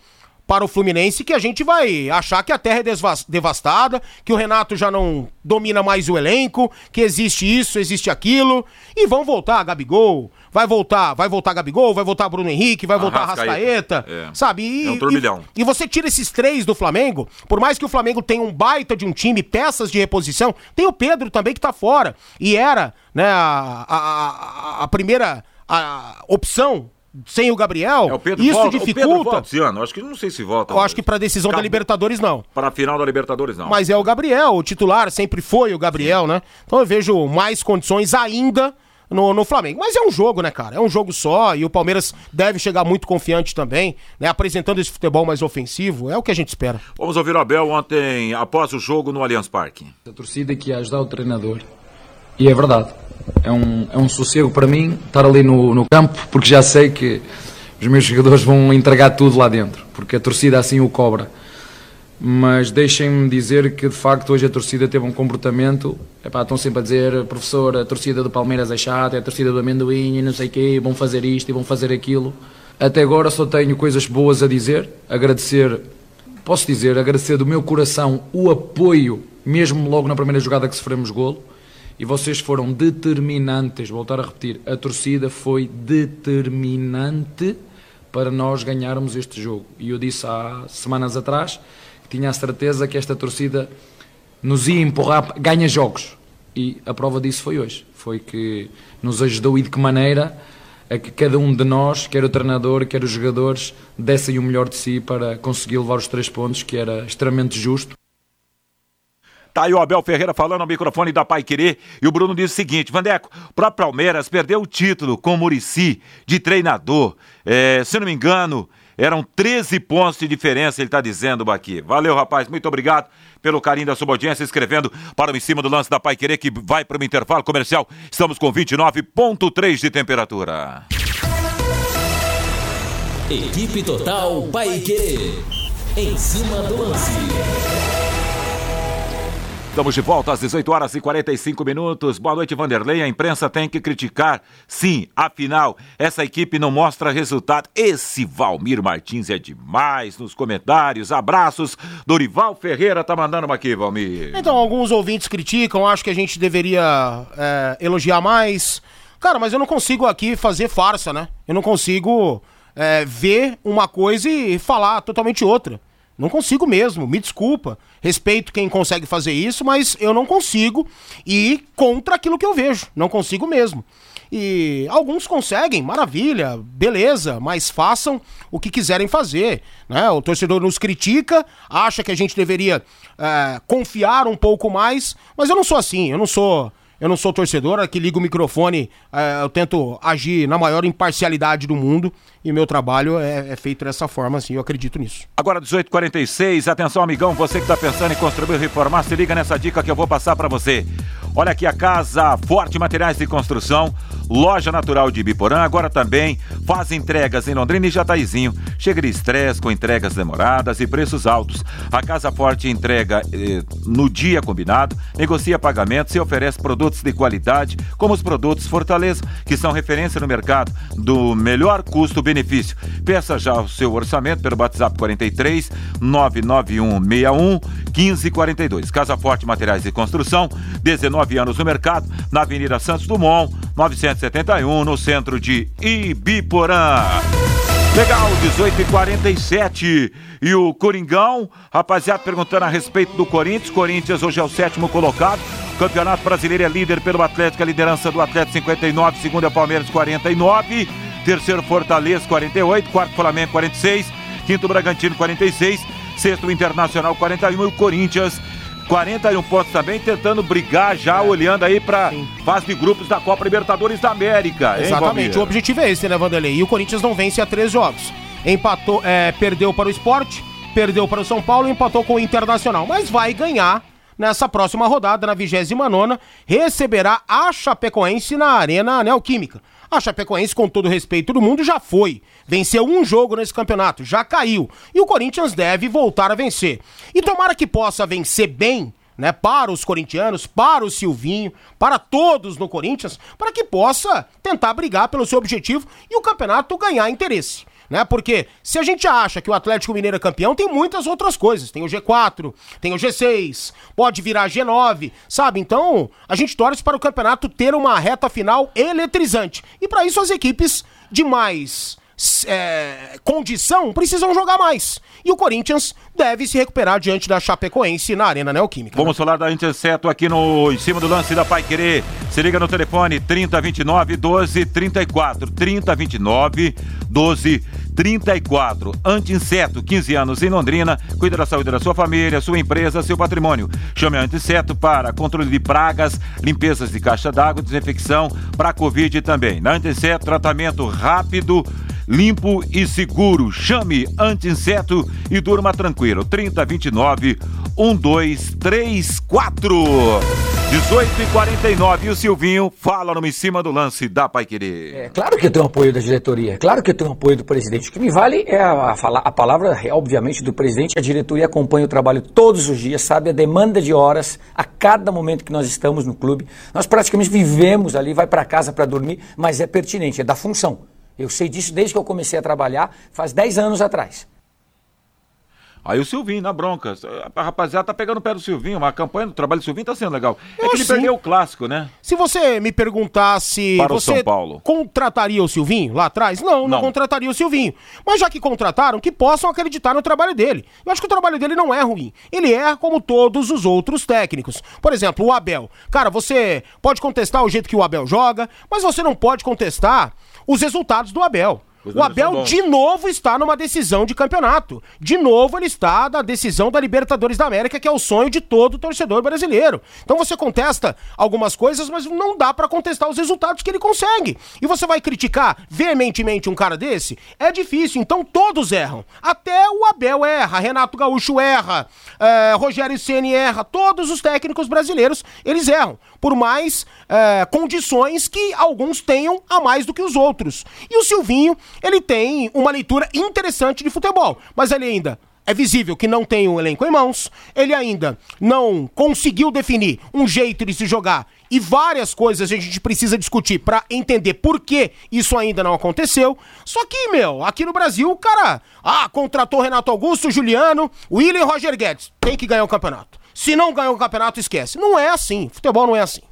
para o Fluminense que a gente vai achar que a terra é devastada, que o Renato já não domina mais o elenco, que existe isso, existe aquilo, e vão voltar Gabigol, vai voltar, vai voltar Gabigol, vai voltar Bruno Henrique, vai voltar Arrascaeta, é. sabe? E, é um turbilhão. E, e, você tira esses três do Flamengo, por mais que o Flamengo tenha um baita de um time, peças de reposição, tem o Pedro também que tá fora, e era, né, a, a, a, a primeira a opção sem o Gabriel, é, o isso volta, dificulta. O Pedro volta esse ano, acho que não sei se volta. Eu acho que para decisão Acabou. da Libertadores não. Para a final da Libertadores não. Mas é o Gabriel, o titular sempre foi o Gabriel, Sim. né? Então eu vejo mais condições ainda no, no Flamengo. Mas é um jogo, né, cara? É um jogo só e o Palmeiras deve chegar muito confiante também, né? Apresentando esse futebol mais ofensivo. É o que a gente espera. Vamos ouvir o Abel ontem, após o jogo no Allianz Parque. A torcida que ia ajudar o treinador. E é verdade. É um, é um sossego para mim estar ali no, no campo, porque já sei que os meus [LAUGHS] jogadores vão entregar tudo lá dentro, porque a torcida assim o cobra. Mas deixem-me dizer que de facto hoje a torcida teve um comportamento. Epá, estão sempre a dizer, professor, a torcida do Palmeiras é chata, é a torcida do amendoim e não sei o quê, vão fazer isto e vão fazer aquilo. Até agora só tenho coisas boas a dizer, agradecer, posso dizer, agradecer do meu coração o apoio, mesmo logo na primeira jogada que sofremos golo e vocês foram determinantes. Voltar a repetir, a torcida foi determinante para nós ganharmos este jogo. E eu disse há semanas atrás que tinha a certeza que esta torcida nos ia empurrar, ganha jogos. E a prova disso foi hoje. Foi que nos ajudou e de que maneira a que cada um de nós, quer o treinador, quer os jogadores, dessem o melhor de si para conseguir levar os três pontos, que era extremamente justo. Tá aí o Abel Ferreira falando ao microfone da Pai Querer e o Bruno diz o seguinte: Vandeco, próprio Palmeiras perdeu o título com o Murici de treinador. É, se não me engano, eram 13 pontos de diferença, ele está dizendo aqui. Valeu, rapaz, muito obrigado pelo carinho da sua audiência, escrevendo para o em cima do lance da Pai Querer, que vai para o intervalo comercial. Estamos com 29,3 de temperatura. Equipe Total Pai Querer. Em cima do lance. Estamos de volta às 18 horas e 45 minutos. Boa noite, Vanderlei. A imprensa tem que criticar. Sim, afinal, essa equipe não mostra resultado. Esse Valmir Martins é demais nos comentários. Abraços. Dorival Ferreira tá mandando uma aqui, Valmir. Então, alguns ouvintes criticam, acho que a gente deveria é, elogiar mais. Cara, mas eu não consigo aqui fazer farsa, né? Eu não consigo é, ver uma coisa e falar totalmente outra. Não consigo mesmo, me desculpa. Respeito quem consegue fazer isso, mas eu não consigo ir contra aquilo que eu vejo. Não consigo mesmo. E alguns conseguem, maravilha, beleza, mas façam o que quiserem fazer. Né? O torcedor nos critica, acha que a gente deveria é, confiar um pouco mais, mas eu não sou assim, eu não sou eu não sou torcedor, aqui ligo o microfone, é, eu tento agir na maior imparcialidade do mundo e meu trabalho é, é feito dessa forma, assim, eu acredito nisso. Agora, 18h46, atenção, amigão, você que está pensando em construir e reformar, se liga nessa dica que eu vou passar para você. Olha aqui a Casa Forte Materiais de Construção, loja natural de Ibiporã, agora também faz entregas em Londrina e Jataizinho. Chega de estresse com entregas demoradas e preços altos. A Casa Forte entrega eh, no dia combinado, negocia pagamentos e oferece produtos de qualidade, como os produtos Fortaleza, que são referência no mercado do melhor custo-benefício. Peça já o seu orçamento pelo WhatsApp 43 99161 1542. Casa Forte Materiais de Construção, 19 19 anos no mercado, na Avenida Santos Dumont, 971, no centro de Ibiporã. Legal, 18 e 47 E o Coringão, rapaziada, perguntando a respeito do Corinthians. Corinthians hoje é o sétimo colocado. Campeonato Brasileiro é líder pelo Atlético, a liderança do Atlético 59, segundo é o Palmeiras 49, terceiro Fortaleza 48, quarto Flamengo 46, quinto Bragantino 46, sexto Internacional 41 e o Corinthians 41 pontos também, tentando brigar já, olhando aí pra fase de grupos da Copa Libertadores da América. hein, Exatamente, Valmir? o objetivo é esse, né, Vanderlei? E o Corinthians não vence há três jogos. Empatou, é, perdeu para o esporte, perdeu para o São Paulo e empatou com o Internacional. Mas vai ganhar nessa próxima rodada, na 29 receberá a Chapecoense na Arena Neoquímica. A Chapecoense, com todo respeito do mundo, já foi. Venceu um jogo nesse campeonato, já caiu. E o Corinthians deve voltar a vencer. E tomara que possa vencer bem, né, para os corintianos, para o Silvinho, para todos no Corinthians, para que possa tentar brigar pelo seu objetivo e o campeonato ganhar interesse. Né? Porque se a gente acha que o Atlético Mineiro é campeão, tem muitas outras coisas. Tem o G4, tem o G6, pode virar G9, sabe? Então, a gente torce para o campeonato ter uma reta final eletrizante. E para isso as equipes de mais é, condição precisam jogar mais. E o Corinthians deve se recuperar diante da Chapecoense na Arena Neoquímica. Vamos falar da Interceto aqui no em cima do lance da Pai Querer. Se liga no telefone 3029 1234. 3029 1234. Anti-inseto, 15 anos em Londrina. Cuida da saúde da sua família, sua empresa, seu patrimônio. Chame a Anti-inseto para controle de pragas, limpezas de caixa d'água, desinfecção para Covid também. Na Anti-inseto, tratamento rápido limpo e seguro. Chame Anti-Inseto e durma tranquilo. 3029 1234. 18 e 49 e o Silvinho fala no em cima do lance da Pai Querer. É claro que eu tenho apoio da diretoria, claro que eu tenho apoio do presidente. O que me vale é a, a, a palavra, é, obviamente, do presidente. A diretoria acompanha o trabalho todos os dias, sabe a demanda de horas a cada momento que nós estamos no clube. Nós praticamente vivemos ali, vai para casa para dormir, mas é pertinente, é da função. Eu sei disso desde que eu comecei a trabalhar, faz 10 anos atrás. Aí o Silvinho na bronca. A rapaziada tá pegando o pé do Silvinho, mas a campanha do trabalho do Silvinho tá sendo legal. É Eu que ele sim. perdeu o clássico, né? Se você me perguntasse, Para o você São Paulo. contrataria o Silvinho lá atrás? Não, não, Não. contrataria o Silvinho. Mas já que contrataram, que possam acreditar no trabalho dele. Eu acho que o trabalho dele não é ruim. Ele é como todos os outros técnicos. Por exemplo, o Abel. Cara, você pode contestar o jeito que o Abel joga, mas você não pode contestar os resultados do Abel. O Abel de novo está numa decisão de campeonato. De novo ele está na decisão da Libertadores da América, que é o sonho de todo torcedor brasileiro. Então você contesta algumas coisas, mas não dá pra contestar os resultados que ele consegue. E você vai criticar veementemente um cara desse? É difícil, então todos erram. Até o Abel erra, Renato Gaúcho erra, é, Rogério Ceni erra, todos os técnicos brasileiros, eles erram. Por mais é, condições que alguns tenham a mais do que os outros. E o Silvinho, ele tem uma leitura interessante de futebol, mas ele ainda é visível que não tem um elenco em mãos, ele ainda não conseguiu definir um jeito de se jogar e várias coisas a gente precisa discutir pra entender por que isso ainda não aconteceu. Só que, meu, aqui no Brasil, o cara, ah, contratou Renato Augusto, Juliano, William Roger Guedes, tem que ganhar o campeonato. Se não ganhar o campeonato, esquece. Não é assim, futebol não é assim.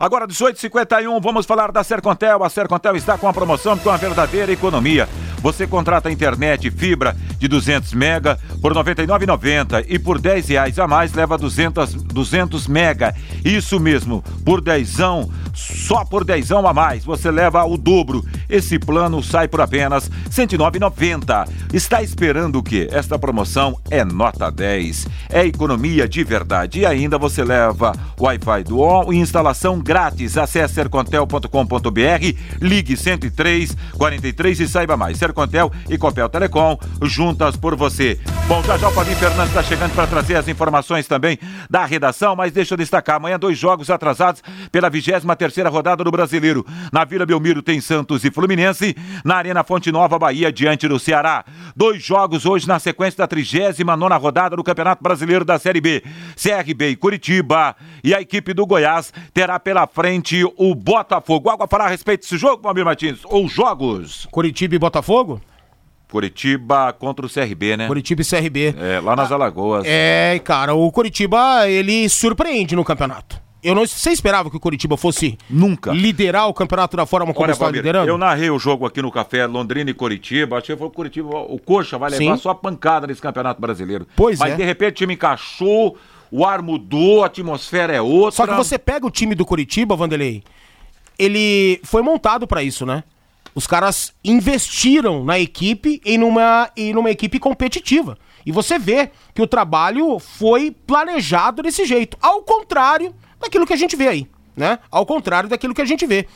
Agora, 18h51, vamos falar da Sercontel. A Sercontel está com a promoção com a verdadeira economia. Você contrata internet fibra de 200 mega por R$ 99,90 e por 10 reais a mais leva 200, 200 mega. Isso mesmo, por dezão, só por dezão a mais você leva o dobro. Esse plano sai por apenas R$ 109,90. Está esperando o quê? Esta promoção é nota 10. É economia de verdade. E ainda você leva Wi-Fi do e instalação grátis. Acesse sercontel.com.br, ligue 103 43 e saiba mais. Sercontel e Copel Telecom, juntas por você. Bom, já já o Fabinho Fernandes está chegando para trazer as informações também da redação, mas deixa eu destacar, amanhã dois jogos atrasados pela 23 terceira rodada do Brasileiro. Na Vila Belmiro tem Santos e Fluminense, na Arena Fonte Nova, Bahia, diante do Ceará. Dois jogos hoje na sequência da 39 nona rodada do Campeonato Brasileiro da Série B. CRB e Curitiba e a equipe do Goiás terá pela frente o Botafogo. Algo a falar a respeito desse jogo, Palmeiras Martins? Ou jogos? Curitiba e Botafogo? Curitiba contra o CRB, né? Curitiba e CRB. É, lá nas Alagoas. É, cara, o Curitiba, ele surpreende no campeonato. Eu não você esperava que o Curitiba fosse Nunca. liderar o campeonato da forma como Olha, está Valmir, liderando? eu narrei o jogo aqui no Café Londrina e Curitiba. Achei que foi o Curitiba, o Coxa vai levar Sim. só pancada nesse Campeonato Brasileiro. Pois Mas é. de repente o time encaixou, o ar mudou, a atmosfera é outra. Só que você pega o time do Curitiba, Vanderlei, ele foi montado pra isso, né? Os caras investiram na equipe e numa, e numa equipe competitiva. E você vê que o trabalho foi planejado desse jeito, ao contrário daquilo que a gente vê aí, né? Ao contrário daquilo que a gente vê.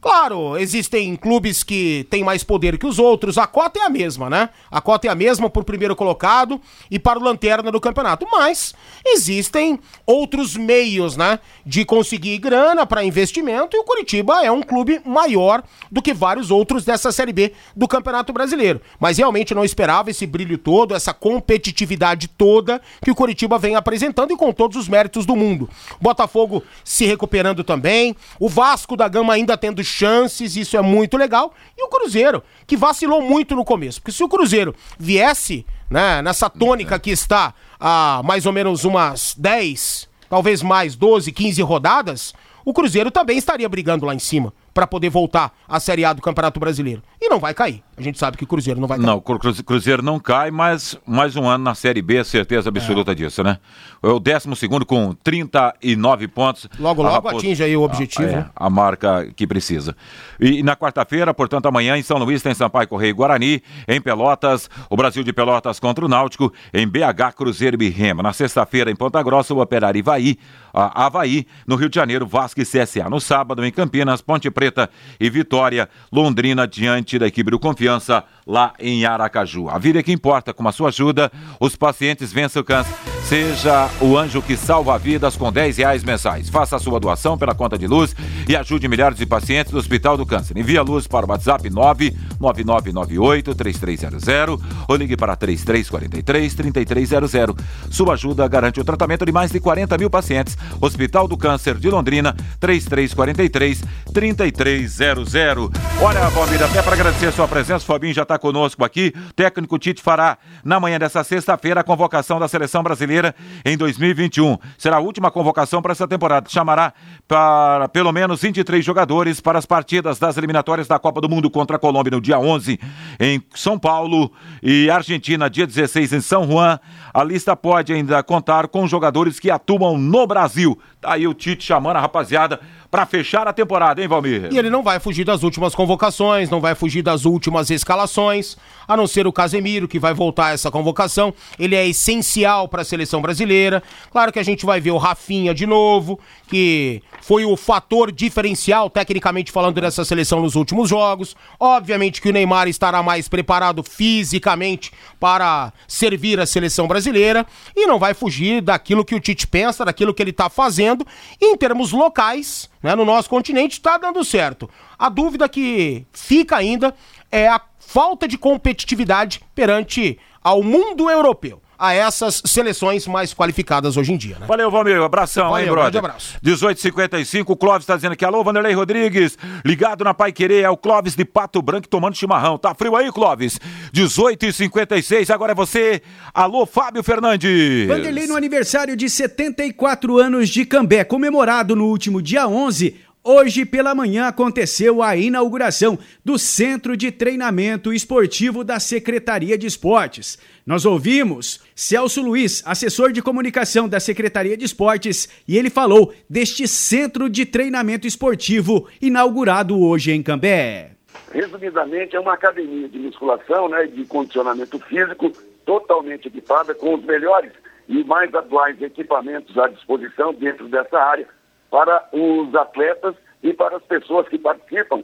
Claro, existem clubes que têm mais poder que os outros, a cota é a mesma, né? A cota é a mesma para o primeiro colocado e para o lanterna do campeonato, mas existem outros meios, né, de conseguir grana para investimento e o Curitiba é um clube maior do que vários outros dessa Série B do Campeonato Brasileiro. Mas realmente não esperava esse brilho todo, essa competitividade toda que o Curitiba vem apresentando e com todos os méritos do mundo. Botafogo se recuperando também, o Vasco da Gama ainda tendo chances, isso é muito legal. E o Cruzeiro, que vacilou muito no começo. Porque se o Cruzeiro viesse né, nessa tônica que está há mais ou menos umas 10, talvez mais 12, 15 rodadas, o Cruzeiro também estaria brigando lá em cima para poder voltar à Série A do Campeonato Brasileiro. E não vai cair. A gente sabe que o Cruzeiro não vai cair. Não, o Cruzeiro não cai, mas mais um ano na Série B, certeza absoluta é. disso, né? É o décimo segundo com 39 pontos. Logo, logo Raposo, atinge aí o objetivo. A, é, a marca que precisa. E, e na quarta-feira, portanto, amanhã em São Luís tem Sampaio Correio Guarani, em Pelotas, o Brasil de Pelotas contra o Náutico, em BH, Cruzeiro e Rema. Na sexta-feira, em Ponta Grossa, o Operário Ivaí, a Havaí, no Rio de Janeiro, Vasco e CSA. No sábado, em Campinas, Ponte Preta e Vitória, Londrina diante da equipe do Confiança lá em Aracaju. A vida é que importa, com a sua ajuda, os pacientes vencem o câncer. Seja o anjo que salva vidas com 10 reais mensais. Faça a sua doação pela conta de luz e ajude milhares de pacientes do Hospital do Câncer. Envie a luz para o WhatsApp 99998-3300 ou ligue para 3343-3300. Sua ajuda garante o tratamento de mais de 40 mil pacientes. Hospital do Câncer de Londrina, 3343-3300. Olha, Valmir, até para agradecer a sua presença, o Fabinho já está conosco aqui. Técnico Tite fará na manhã dessa sexta-feira a convocação da seleção brasileira em 2021. Será a última convocação para essa temporada. Chamará para pelo menos 23 jogadores para as partidas das eliminatórias da Copa do Mundo contra a Colômbia no dia 11 em São Paulo e Argentina, dia 16 em São Juan. A lista pode ainda contar com jogadores que atuam no Brasil. Tá aí o Tite chamando a rapaziada para fechar a temporada, hein, Valmir? E ele não vai fugir das últimas convocações, não vai fugir das últimas escalações, a não ser o Casemiro, que vai voltar a essa convocação. Ele é essencial para a seleção brasileira. Claro que a gente vai ver o Rafinha de novo, que foi o fator diferencial, tecnicamente falando, dessa seleção nos últimos jogos. Obviamente que o Neymar estará mais preparado fisicamente para servir a seleção brasileira e não vai fugir daquilo que o Tite pensa, daquilo que ele está fazendo. E em termos locais, né, no nosso continente, está dando certo. A dúvida que fica ainda é a falta de competitividade perante ao mundo europeu a essas seleções mais qualificadas hoje em dia. Né? Valeu, Valmir. Abração, Valeu, hein, brother? Um abraço. 18h55, o Clóvis está dizendo aqui, alô, Vanderlei Rodrigues, ligado na Pai Querer, é o Clóvis de Pato Branco tomando chimarrão. Tá frio aí, Clóvis? 18h56, agora é você. Alô, Fábio Fernandes. Vanderlei no aniversário de 74 anos de Cambé, comemorado no último dia 11, Hoje pela manhã aconteceu a inauguração do Centro de Treinamento Esportivo da Secretaria de Esportes. Nós ouvimos Celso Luiz, assessor de comunicação da Secretaria de Esportes, e ele falou deste Centro de Treinamento Esportivo inaugurado hoje em Cambé. Resumidamente, é uma academia de musculação, né, de condicionamento físico, totalmente equipada com os melhores e mais atuais equipamentos à disposição dentro dessa área para os atletas e para as pessoas que participam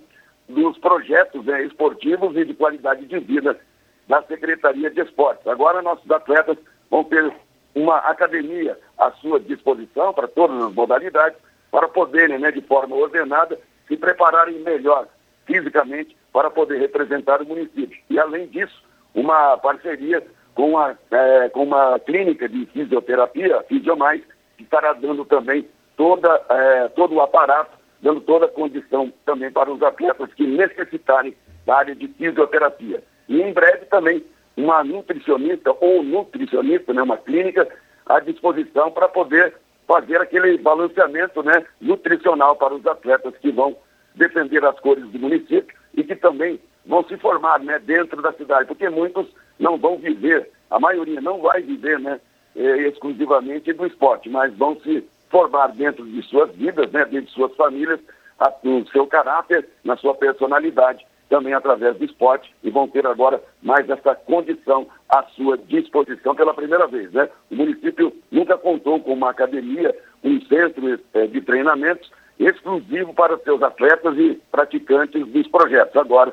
dos projetos né, esportivos e de qualidade de vida da Secretaria de Esportes. Agora, nossos atletas vão ter uma academia à sua disposição para todas as modalidades, para poderem, né, de forma ordenada, se prepararem melhor fisicamente para poder representar o município. E, além disso, uma parceria com, a, é, com uma clínica de fisioterapia, Fisiomais, que estará dando também toda, é, todo o aparato, dando toda a condição também para os atletas que necessitarem da área de fisioterapia. E em breve também uma nutricionista ou nutricionista, né, uma clínica à disposição para poder fazer aquele balanceamento né, nutricional para os atletas que vão defender as cores do município e que também vão se formar né, dentro da cidade, porque muitos não vão viver, a maioria não vai viver né, eh, exclusivamente do esporte, mas vão se formar dentro de suas vidas, né, dentro de suas famílias, no seu caráter, na sua personalidade. também através do esporte e vão ter agora mais essa condição à sua disposição pela primeira vez. Né? O município nunca contou com uma academia, um centro eh, de treinamentos exclusivo para seus atletas e praticantes dos projetos. Agora,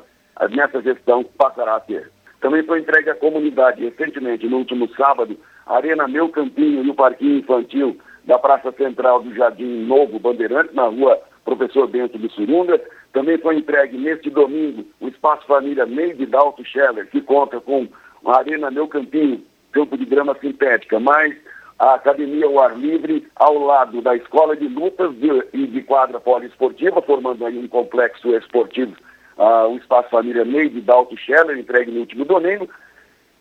nessa gestão, passará a ter. Também foi entregue à comunidade recentemente, no último sábado, a Arena Meu Campinho e o Parquinho Infantil da Praça Central do Jardim Novo Bandeirante, na rua Professor Bento do Surunga. Também foi entregue neste domingo o Espaço Família Neide Dalto Scheller, que conta com a Arena Meu Campinho, campo de grama sintética, mais a Academia ao Ar Livre, ao lado da Escola de Lutas de, e de Quadra Poliesportiva, formando aí um complexo esportivo, uh, o Espaço Família Neide Dalto Scheller, entregue no último domingo.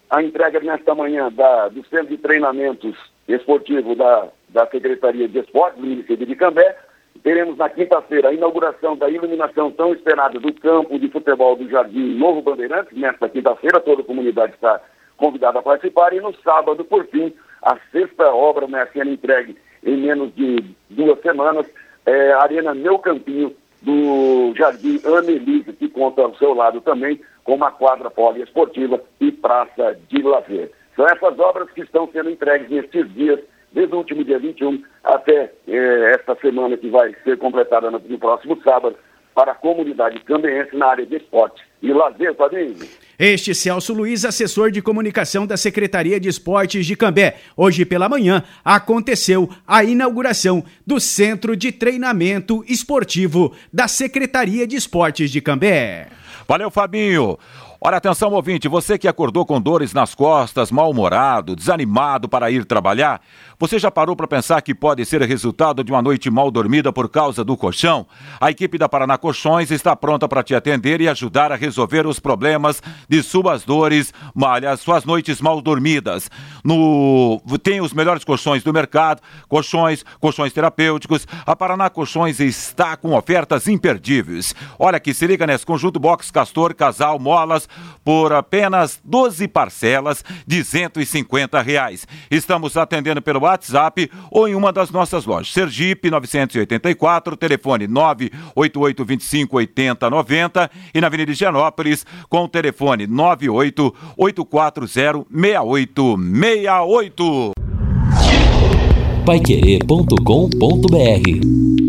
A entrega nesta manhã da, do Centro de Treinamentos Esportivo da, da Secretaria de Esportes do município de Cambé, Teremos na quinta-feira a inauguração da iluminação tão esperada do campo de futebol do Jardim Novo Bandeirantes. Nesta quinta-feira, toda a comunidade está convidada a participar. E no sábado, por fim, a sexta obra né, sendo entregue em menos de duas semanas, é a Arena Meu Campinho do Jardim Anelise, que conta ao seu lado também com uma quadra poliesportiva e praça de lazer. São essas obras que estão sendo entregues nestes dias desde o último dia 21 até eh, esta semana que vai ser completada no, no próximo sábado, para a comunidade cambeense na área de esporte e lazer, Padrinho. Este Celso Luiz, assessor de comunicação da Secretaria de Esportes de Cambé. Hoje pela manhã aconteceu a inauguração do Centro de Treinamento Esportivo da Secretaria de Esportes de Cambé. Valeu, Fabinho. Olha, atenção, ouvinte, você que acordou com dores nas costas, mal-humorado, desanimado para ir trabalhar, você já parou para pensar que pode ser resultado de uma noite mal dormida por causa do colchão? A equipe da Paraná Colchões está pronta para te atender e ajudar a resolver os problemas de suas dores, malhas, suas noites mal dormidas. No... Tem os melhores colchões do mercado, colchões, colchões terapêuticos. A Paraná Colchões está com ofertas imperdíveis. Olha aqui, se liga nesse conjunto box Castor, casal, molas, por apenas 12 parcelas de 150 reais. Estamos atendendo pelo WhatsApp ou em uma das nossas lojas. Sergipe 984, telefone 988 25 80 90 e na Avenida Higienópolis com o telefone 98 840 6868. Paiquerê.com.br